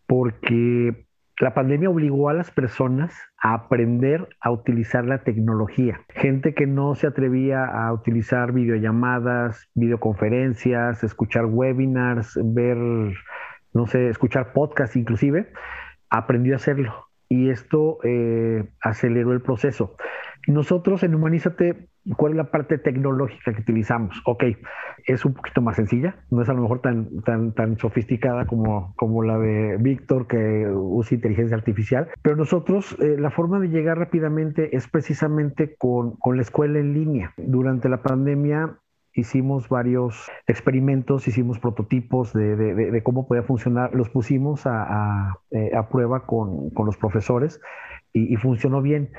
Speaker 6: porque la pandemia obligó a las personas a aprender a utilizar la tecnología. Gente que no se atrevía a utilizar videollamadas, videoconferencias, escuchar webinars, ver, no sé, escuchar podcasts inclusive, aprendió a hacerlo y esto eh, aceleró el proceso. Nosotros en Humanízate, ¿cuál es la parte tecnológica que utilizamos? Ok, es un poquito más sencilla, no es a lo mejor tan, tan, tan sofisticada como, como la de Víctor que usa inteligencia artificial, pero nosotros eh, la forma de llegar rápidamente es precisamente con, con la escuela en línea. Durante la pandemia hicimos varios experimentos, hicimos prototipos de, de, cómo podía funcionar, los pusimos a, a, eh, a prueba con, con, los profesores y, y, funcionó bien.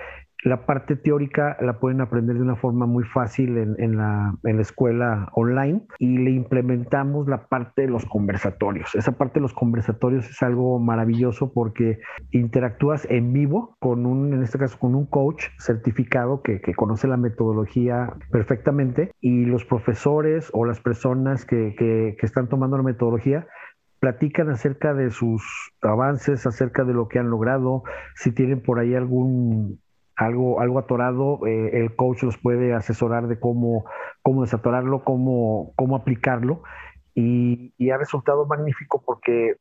Speaker 6: La parte teórica la pueden aprender de una forma muy fácil en, la, escuela online y le implementamos la parte de los conversatorios. Esa parte de los conversatorios es algo maravilloso porque interactúas en vivo con un, en este caso, con un coach certificado que, conoce la metodología perfectamente y los profesores o las personas que, que están tomando la metodología platican acerca de sus avances, acerca de lo que han logrado, si tienen por ahí algún algo, algo atorado, eh, el coach los puede asesorar de cómo, cómo desatorarlo, cómo, cómo aplicarlo. Y, ha resultado magnífico porque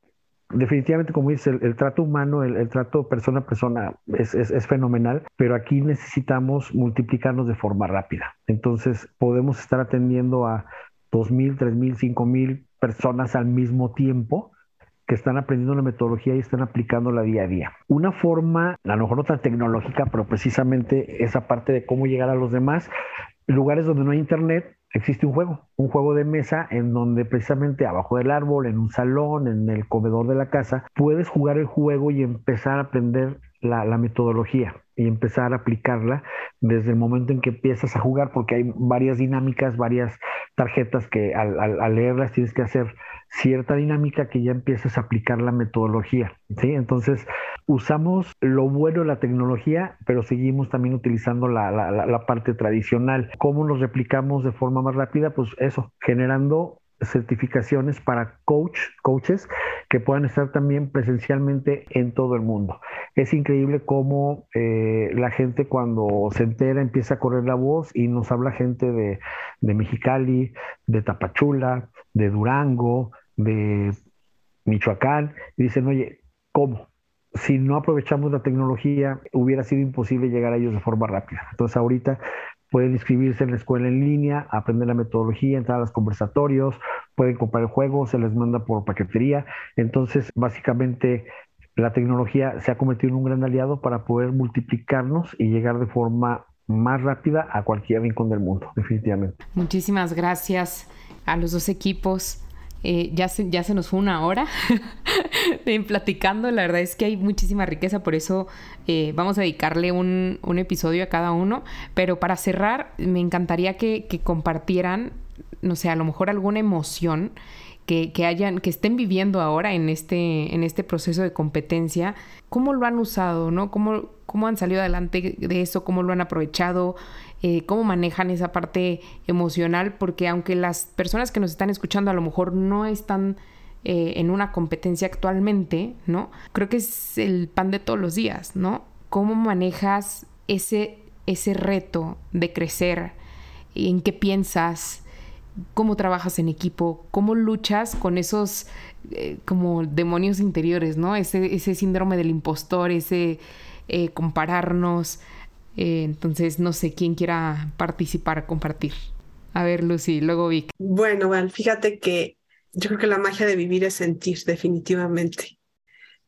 Speaker 6: definitivamente, como dice, el, trato humano, el, trato persona a persona es, es, fenomenal, pero aquí necesitamos multiplicarnos de forma rápida. Entonces, podemos estar atendiendo a 2.000, 3.000, 5.000 personas al mismo tiempo que están aprendiendo la metodología y están aplicándola día a día. Una forma, a lo mejor no tan tecnológica, pero precisamente esa parte de cómo llegar a los demás, lugares donde no hay internet, existe un juego, un juego de mesa en donde precisamente abajo del árbol, en un salón, en el comedor de la casa, puedes jugar el juego y empezar a aprender la, metodología y empezar a aplicarla desde el momento en que empiezas a jugar, porque hay varias dinámicas, varias tarjetas que al, leerlas tienes que hacer cierta dinámica que ya empiezas a aplicar la metodología. ¿sí? Entonces, usamos lo bueno de la tecnología, pero seguimos también utilizando la, la, la parte tradicional. ¿Cómo nos replicamos de forma más rápida? Pues eso, generando certificaciones para coach, coaches que puedan estar también presencialmente en todo el mundo. Es increíble cómo eh, la gente cuando se entera empieza a correr la voz y nos habla gente de, de Mexicali, de Tapachula, de Durango, de Michoacán, y dicen, oye, ¿cómo? Si no aprovechamos la tecnología, hubiera sido imposible llegar a ellos de forma rápida. Entonces ahorita pueden inscribirse en la escuela en línea, aprender la metodología, entrar a los conversatorios, pueden comprar el juego, se les manda por paquetería. Entonces, básicamente, la tecnología se ha convertido en un gran aliado para poder multiplicarnos y llegar de forma más rápida a cualquier rincón del mundo, definitivamente.
Speaker 1: Muchísimas gracias a los dos equipos. Eh, ya, se, ya se nos fue una hora *laughs* platicando. La verdad es que hay muchísima riqueza, por eso eh, vamos a dedicarle un, episodio a cada uno. Pero para cerrar, me encantaría que, compartieran, no sé, a lo mejor alguna emoción que, hayan, que estén viviendo ahora en este, en este proceso de competencia, cómo lo han usado, ¿no? ¿Cómo, cómo han salido adelante de eso, cómo lo han aprovechado, eh, cómo manejan esa parte emocional, porque aunque las personas que nos están escuchando a lo mejor no están eh, en una competencia actualmente, ¿no? Creo que es el pan de todos los días, ¿no? ¿Cómo manejas ese, ese reto de crecer? ¿En qué piensas? ¿Cómo trabajas en equipo? ¿Cómo luchas con esos eh, como demonios interiores, ¿no? Ese, ese síndrome del impostor, ese compararnos. Eh, entonces, no sé quién quiera participar, compartir. A ver, Lucy, luego Vic.
Speaker 3: Bueno, Val, fíjate que yo creo que la magia de vivir es sentir, definitivamente.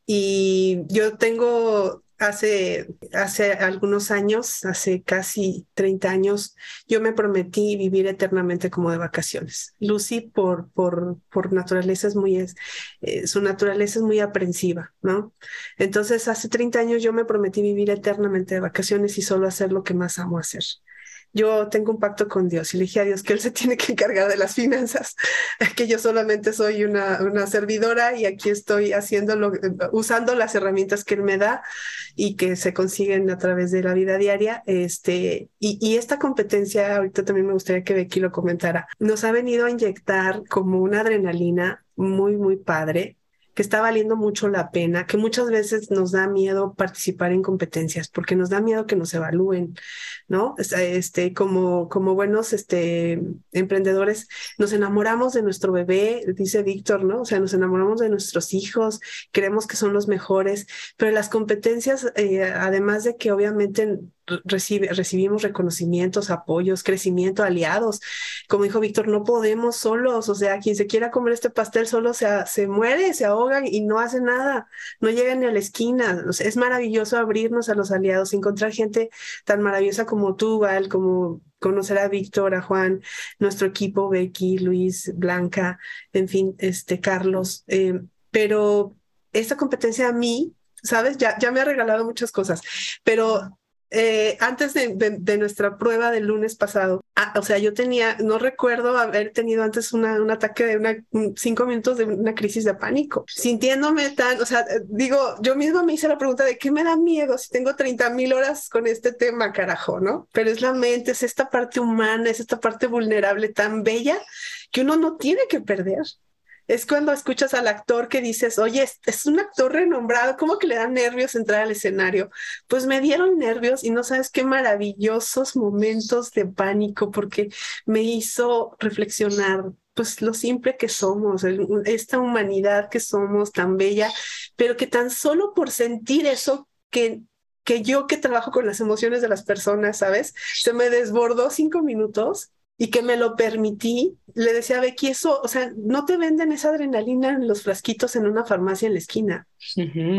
Speaker 3: Y yo tengo hace, hace algunos años, hace casi 30 años, yo me prometí vivir eternamente como de vacaciones. Lucy, por, por, por naturaleza es muy, eh, su naturaleza es muy aprensiva, ¿no? Entonces, hace 30 años yo me prometí vivir eternamente de vacaciones y solo hacer lo que más amo hacer yo tengo un pacto con Dios y le dije a Dios que Él se tiene que encargar de las finanzas, *laughs* que yo solamente soy una, una servidora y aquí estoy haciéndolo, usando las herramientas que Él me da y que se consiguen a través de la vida diaria. Este, y, y esta competencia, ahorita también me gustaría que Becky lo comentara, nos ha venido a inyectar como una adrenalina muy, muy padre que está valiendo mucho la pena, que muchas veces nos da miedo participar en competencias porque nos da miedo que nos evalúen, ¿no? Este, como, como buenos este, emprendedores, nos enamoramos de nuestro bebé, dice Víctor, ¿no? O sea, nos enamoramos de nuestros hijos, creemos que son los mejores, pero las competencias, eh, además de que obviamente recibe, recibimos reconocimientos, apoyos, crecimiento, aliados. Como dijo Víctor, no podemos solos, o sea, quien se quiera comer este pastel solo se, se muere, se ahoga y no hace nada, no llega ni a la esquina. es maravilloso abrirnos a los aliados, encontrar gente tan maravillosa como tú, Val, como conocer a Víctor, a Juan, nuestro equipo, Becky, Luis, Blanca, en fin, este, Carlos. Eh, pero esta competencia a mí, ¿sabes? Ya, ya me ha regalado muchas cosas, pero eh, antes de, nuestra prueba del lunes pasado, ah, o sea, yo tenía, no recuerdo haber tenido antes una, un ataque de una, cinco minutos de una crisis de pánico, sintiéndome tan, o sea, eh, digo, yo misma me hice la pregunta de qué me da miedo si tengo 30 mil horas con este tema, carajo, ¿no? Pero es la mente, es esta parte humana, es esta parte vulnerable tan bella que uno no tiene que perder es cuando escuchas al actor que dices, oye, es, un actor renombrado, ¿cómo que le dan nervios entrar al escenario? Pues me dieron nervios y no sabes qué maravillosos momentos de pánico porque me hizo reflexionar pues lo simple que somos, esta humanidad que somos tan bella, pero que tan solo por sentir eso que que yo que trabajo con las emociones de las personas, ¿sabes? Se me desbordó cinco minutos y que me lo permití, le decía a Becky, eso, o sea, no te venden esa adrenalina en los frasquitos en una farmacia en la esquina.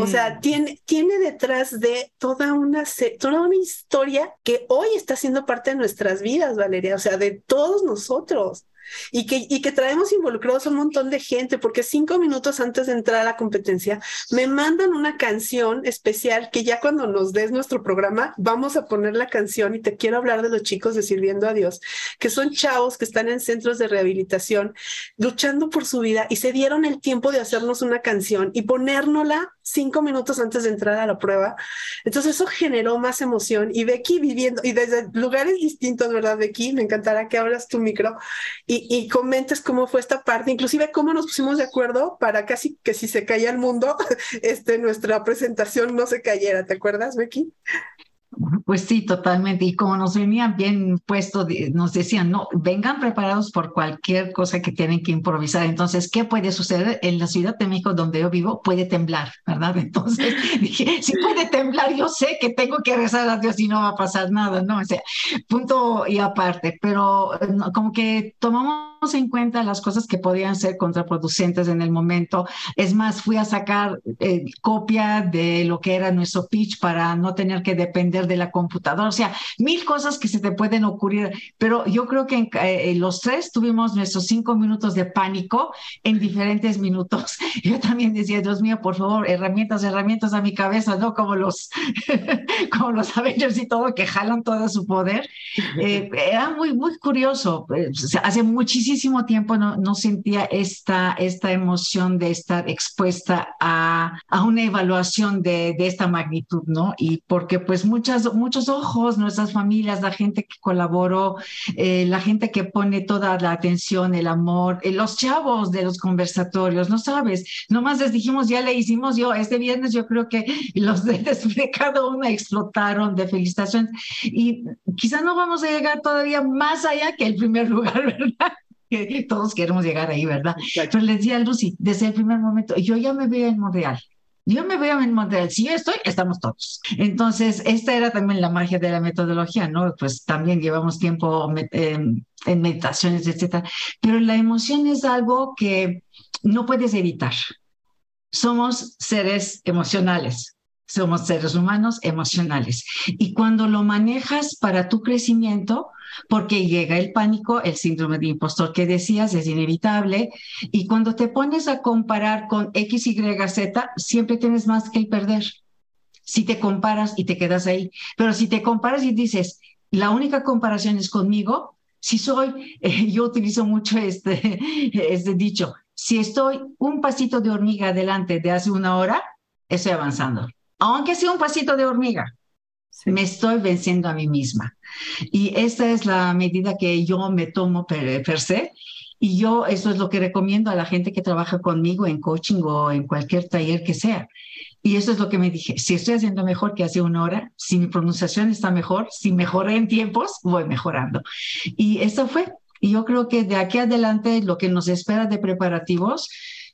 Speaker 3: O sea, tiene, tiene detrás de toda una, toda una historia que hoy está siendo parte de nuestras vidas, Valeria, o sea, de todos nosotros y que, y que traemos involucrados a un montón de gente, porque cinco minutos antes de entrar a la competencia me mandan una canción especial que ya cuando nos des nuestro programa vamos a poner la canción y te quiero hablar de los chicos de Sirviendo a Dios, que son chavos que están en centros de rehabilitación luchando por su vida y se dieron el tiempo de hacernos una canción y ponérnosla cinco minutos antes de entrar a la prueba. Entonces eso generó más emoción y Becky viviendo y desde lugares distintos, ¿verdad, Becky? Me encantará que abras tu micro y, comentes cómo fue esta parte, inclusive cómo nos pusimos de acuerdo para casi que si se caía el mundo, *laughs* este, nuestra presentación no se cayera. ¿Te acuerdas, Becky?
Speaker 2: Pues sí, totalmente. Y como nos venían bien puesto, nos decían, no, vengan preparados por cualquier cosa que tienen que improvisar. Entonces, ¿qué puede suceder? En la Ciudad de México, donde yo vivo, puede temblar, ¿verdad? *laughs* Entonces dije, si puede temblar, yo sé que tengo que rezar a Dios y no va a pasar nada, ¿no? O sea, punto y aparte. Pero como que tomamos en cuenta las cosas que podían ser contraproducentes en el momento. Es más, fui a sacar eh, copia de lo que era nuestro pitch para no tener que depender de la computadora, o sea, mil cosas que se te pueden ocurrir, pero yo creo que eh, los tres tuvimos nuestros cinco minutos de pánico en diferentes minutos. *laughs* Yo también decía, Dios mío, por favor, herramientas, herramientas a mi cabeza, ¿no? Como los, *laughs* como los Avengers y todo, que jalan todo su poder. *laughs* Eh, era muy, muy curioso. Eh, hace muchísimo tiempo no, no sentía esta, esta emoción de estar expuesta a, a una evaluación de, de esta magnitud, ¿no? Y porque pues muchas muchos ojos, nuestras familias, la gente que colaboró, eh, la gente que pone toda la atención, el amor, eh, los chavos de los conversatorios, no sabes, nomás les dijimos, ya le hicimos yo, este viernes yo creo que los de *laughs* cada uno explotaron de felicitaciones y quizá no vamos a llegar todavía más allá que el primer lugar, *laughs* ¿verdad? Que todos queremos llegar ahí, ¿verdad? Pero les decía a Lucy, desde el primer momento, yo ya me veo en Montreal, yo me veo en Montreal, si yo estoy, estamos todos. Entonces, esta era también la magia de la metodología, ¿no? Pues también llevamos tiempo em, en meditaciones, etcétera. Pero la emoción es algo que no puedes evitar. Somos seres emocionales, somos seres humanos emocionales. Y cuando lo manejas para tu crecimiento, porque llega el pánico, el síndrome de impostor que decías es inevitable, y cuando te pones a comparar con X, Y, Z, siempre tienes más que perder. Si te comparas y te quedas ahí, pero si te comparas y dices, la única comparación es conmigo, si soy, yo utilizo mucho este, *laughs* este dicho, si estoy un pasito de hormiga adelante de hace una hora, estoy avanzando. Aunque sea un pasito de hormiga, me estoy venciendo a mí misma. Y esta es la medida que yo me tomo per, se. Y yo eso es lo que recomiendo a la gente que trabaja conmigo en coaching o en cualquier taller que sea. Y eso es lo que me dije, si estoy haciendo mejor que hace una hora, si mi pronunciación está mejor, si mejoré en tiempos, voy mejorando. Y eso fue. Y yo creo que de aquí adelante lo que nos espera de preparativos,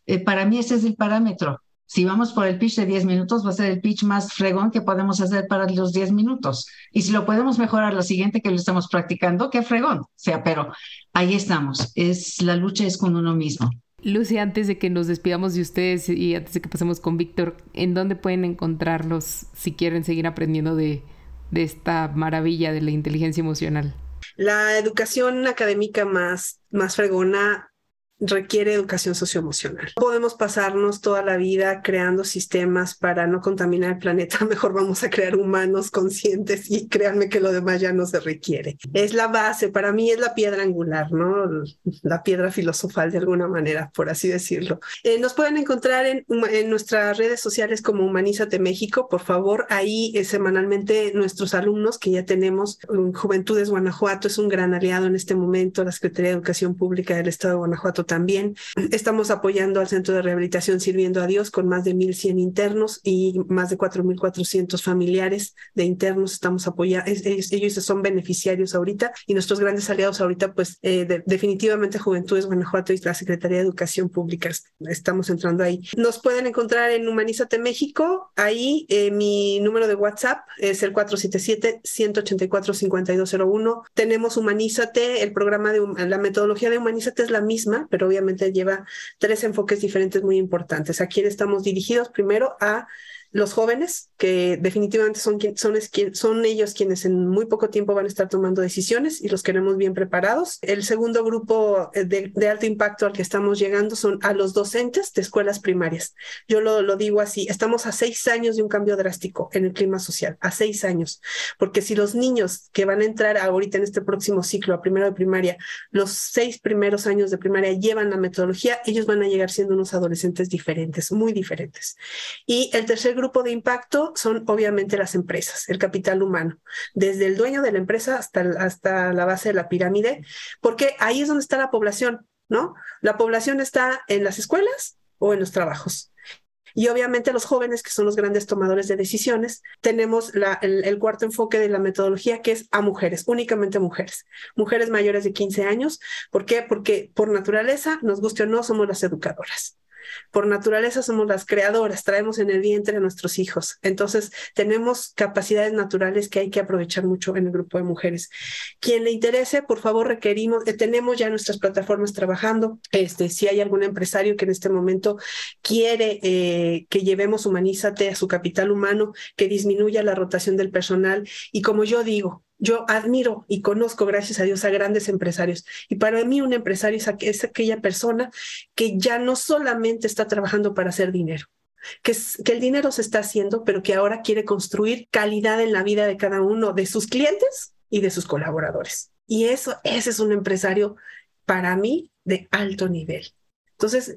Speaker 2: eh, para mí ese es el parámetro. Si vamos por el pitch de 10 minutos, va a ser el pitch más fregón que podemos hacer para los 10 minutos. Y si lo podemos mejorar la siguiente que lo estamos practicando, qué fregón. O sea, pero ahí estamos. Es la lucha es con uno mismo.
Speaker 1: Lucy, antes de que nos despidamos de ustedes y antes de que pasemos con Víctor, ¿en dónde pueden encontrarlos si quieren seguir aprendiendo de, de esta maravilla de la inteligencia emocional?
Speaker 3: La educación académica más, más fregona requiere educación socioemocional. podemos pasarnos toda la vida creando sistemas para no contaminar el planeta, *laughs* mejor vamos a crear humanos conscientes y créanme que lo demás ya no se requiere. Es la base, para mí es la piedra angular, ¿no? La piedra filosofal de alguna manera, por así decirlo. Eh, nos pueden encontrar en, en, nuestras redes sociales como Humanízate México, por favor, ahí eh, semanalmente nuestros alumnos que ya tenemos, Juventudes Guanajuato es un gran aliado en este momento, la Secretaría de Educación Pública del Estado de Guanajuato también. Estamos apoyando al Centro de Rehabilitación Sirviendo a Dios con más de 1.100 internos y más de 4.400 familiares de internos. Estamos apoyando, ellos, son beneficiarios ahorita y nuestros grandes aliados ahorita, pues eh, definitivamente Juventudes Guanajuato y la Secretaría de Educación Pública. Estamos entrando ahí. Nos pueden encontrar en Humanízate México. Ahí eh, mi número de WhatsApp es el 477-184-5201. Tenemos Humanízate, el programa de la metodología de Humanízate es la misma, pero obviamente lleva tres enfoques diferentes muy importantes. Aquí estamos dirigidos primero a los jóvenes, que definitivamente son, son, son ellos quienes en muy poco tiempo van a estar tomando decisiones y los queremos bien preparados. El segundo grupo eh, de, alto impacto al que estamos llegando son a los docentes de escuelas primarias. Yo lo, lo digo así, estamos a seis años de un cambio drástico en el clima social, a seis años, porque si los niños que van a entrar ahorita en este próximo ciclo a primero de primaria, los seis primeros años de primaria llevan la metodología, ellos van a llegar siendo unos adolescentes diferentes, muy diferentes. Y el tercer grupo grupo de impacto son obviamente las empresas, el capital humano, desde el dueño de la empresa hasta, hasta la base de la pirámide, porque ahí es donde está la población, ¿no? La población está en las escuelas o en los trabajos. Y obviamente los jóvenes, que son los grandes tomadores de decisiones, tenemos el, cuarto enfoque de la metodología, que es a mujeres, únicamente mujeres, mujeres mayores de 15 años. ¿Por qué? Porque por naturaleza, nos guste o no, somos las educadoras. Por naturaleza somos las creadoras, traemos en el vientre a nuestros hijos. Entonces, tenemos capacidades naturales que hay que aprovechar mucho en el grupo de mujeres. Quien le interese, por favor, requerimos, eh, tenemos ya nuestras plataformas trabajando. Este, si hay algún empresario que en este momento quiere eh, que llevemos Humanízate a su capital humano, que disminuya la rotación del personal. Y como yo digo, yo admiro y conozco, gracias a Dios, a grandes empresarios. Y para mí un empresario es, aquella persona que ya no solamente está trabajando para hacer dinero, que, el dinero se está haciendo, pero que ahora quiere construir calidad en la vida de cada uno de sus clientes y de sus colaboradores. Y eso, ese es un empresario para mí de alto nivel. Entonces,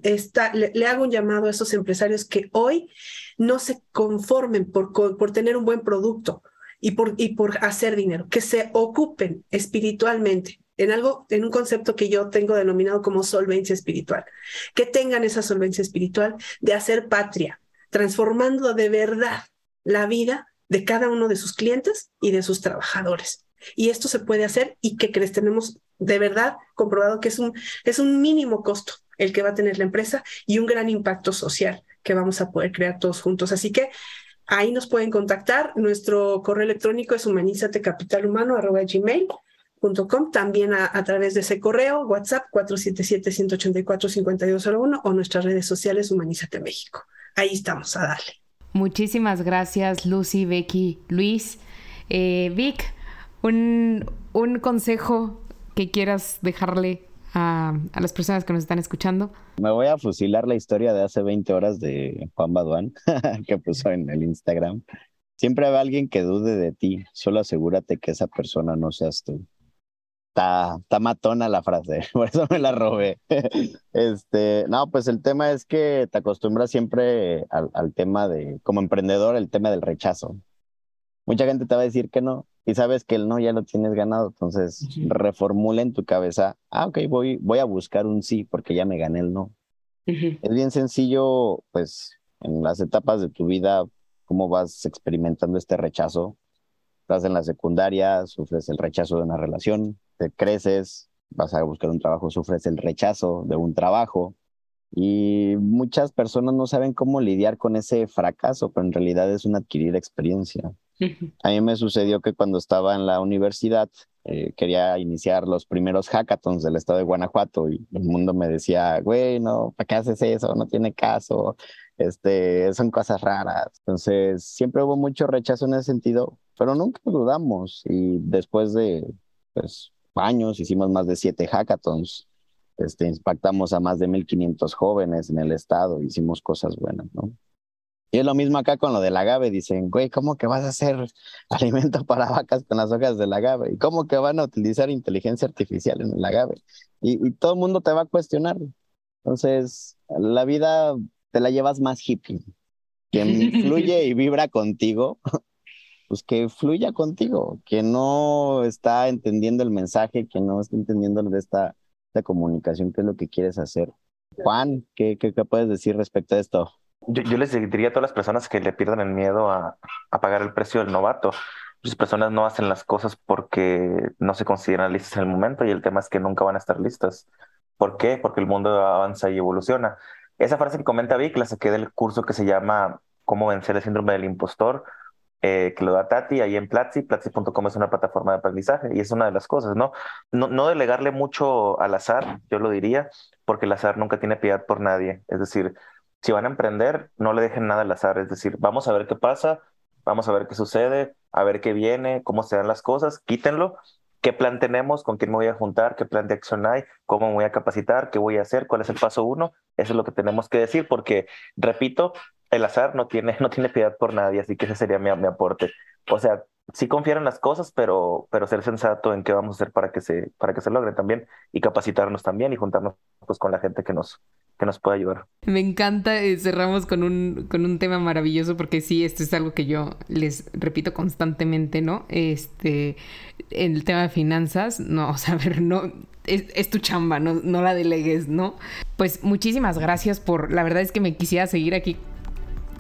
Speaker 3: le, le, hago un llamado a esos empresarios que hoy no se conformen por tener un buen producto, y por, y por hacer dinero, que se ocupen espiritualmente en algo, en un concepto que yo tengo denominado como solvencia espiritual, que tengan esa solvencia espiritual de hacer patria, transformando de verdad la vida de cada uno de sus clientes y de sus trabajadores. Y esto se puede hacer y que crees, tenemos de verdad comprobado que es un, es un mínimo costo el que va a tener la empresa y un gran impacto social que vamos a poder crear todos juntos. Así que Ahí nos pueden contactar. Nuestro correo electrónico es humanizatecapitalhumano.gmail.com. También a, través de ese correo, WhatsApp 477-184-5201 o nuestras redes sociales Humanízate México. Ahí estamos a darle.
Speaker 1: Muchísimas gracias, Lucy, Becky, Luis. Eh, Vic, un, un consejo que quieras dejarle a, las personas que nos están escuchando?
Speaker 4: Me voy a fusilar la historia de hace 20 horas de Juan Baduán *laughs* que puso en el Instagram. Siempre hay alguien que dude de ti, solo asegúrate que esa persona no seas tú. Está, está matona la frase, *laughs* por eso me la robé. *laughs* Este, no, pues el tema es que te acostumbras siempre al, al tema de, como emprendedor, el tema del rechazo. Mucha gente te va a decir que no, y sabes que el no ya lo tienes ganado, entonces reformula en tu cabeza, ah, ok, voy, voy a buscar un sí porque ya me gané el no. Es bien sencillo, pues, en las etapas de tu vida, cómo vas experimentando este rechazo. Estás en la secundaria, sufres el rechazo de una relación, te creces, vas a buscar un trabajo, sufres el rechazo de un trabajo. Y muchas personas no saben cómo lidiar con ese fracaso, pero en realidad es un adquirir experiencia. A mí me sucedió que cuando estaba en la universidad eh, quería iniciar los primeros hackathons del estado de Guanajuato y el mundo me decía, güey, no, ¿para qué haces eso? No tiene caso, este, son cosas raras. Entonces, siempre hubo mucho rechazo en ese sentido, pero nunca dudamos y después de pues, años hicimos más de siete hackathons. Este, impactamos a más de 1.500 jóvenes en el estado, hicimos cosas buenas, ¿no? Y es lo mismo acá con lo del agave. Dicen, güey, ¿cómo que vas a hacer *laughs* alimento para vacas con las hojas del agave? ¿Y cómo que van a utilizar inteligencia artificial en el agave? Y, todo el mundo te va a cuestionar. Entonces, la vida te la llevas más hippie. Quien *laughs* fluye y vibra contigo, *laughs* pues que fluya contigo. Quien no está entendiendo el mensaje, quien no está entendiendo de esta, esta comunicación, qué es lo que quieres hacer. Juan, ¿qué, qué, qué puedes decir respecto a esto?
Speaker 5: Yo, les diría a todas las personas que le pierdan el miedo a, pagar el precio del novato. Muchas personas no hacen las cosas porque no se consideran listas en el momento y el tema es que nunca van a estar listas. ¿Por qué? Porque el mundo avanza y evoluciona. Esa frase que comenta Vic la saqué del curso que se llama Cómo vencer el síndrome del impostor, eh, que lo da Tati ahí en Platzi. Platzi.com es una plataforma de aprendizaje y es una de las cosas, ¿no? ¿no? No delegarle mucho al azar, yo lo diría, porque el azar nunca tiene piedad por nadie. Es decir, si van a emprender, no le dejen nada al azar, es decir, vamos a ver qué pasa, vamos a ver qué sucede, a ver qué viene, cómo se dan las cosas, quítenlo, qué plan tenemos, con quién me voy a juntar, qué plan de acción hay, cómo me voy a capacitar, qué voy a hacer, cuál es el paso uno, eso es lo que tenemos que decir, porque, repito, el azar no tiene, *laughs* no tiene piedad por nadie, así que ese sería mi, mi aporte. O sea, sí confiar en las cosas, pero, pero ser sensato en qué vamos a hacer para que se, para que se logre también y capacitarnos también y juntarnos pues, con la gente que nos, que nos pueda ayudar.
Speaker 1: Me encanta, eh, cerramos con un, con un tema maravilloso porque sí, esto es algo que yo les repito constantemente, ¿no? Este, el tema de finanzas, no, *laughs* o sea, a ver, no, es, tu chamba, no, no la delegues, ¿no? Pues muchísimas gracias por, la verdad es que me quisiera seguir aquí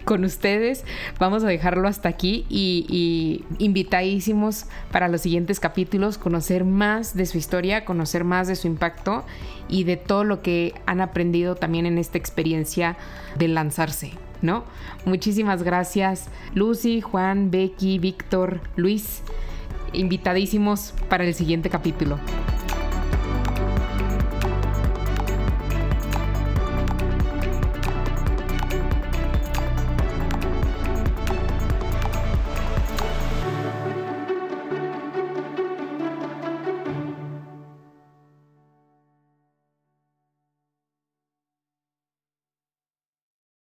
Speaker 1: con ustedes. Vamos a dejarlo hasta aquí y, invitadísimos para los siguientes capítulos, conocer más de su historia, conocer más de su impacto y de todo lo que han aprendido también en esta experiencia de lanzarse, ¿no? Muchísimas gracias Lucy, Juan, Becky, Víctor, Luis, invitadísimos para el siguiente capítulo.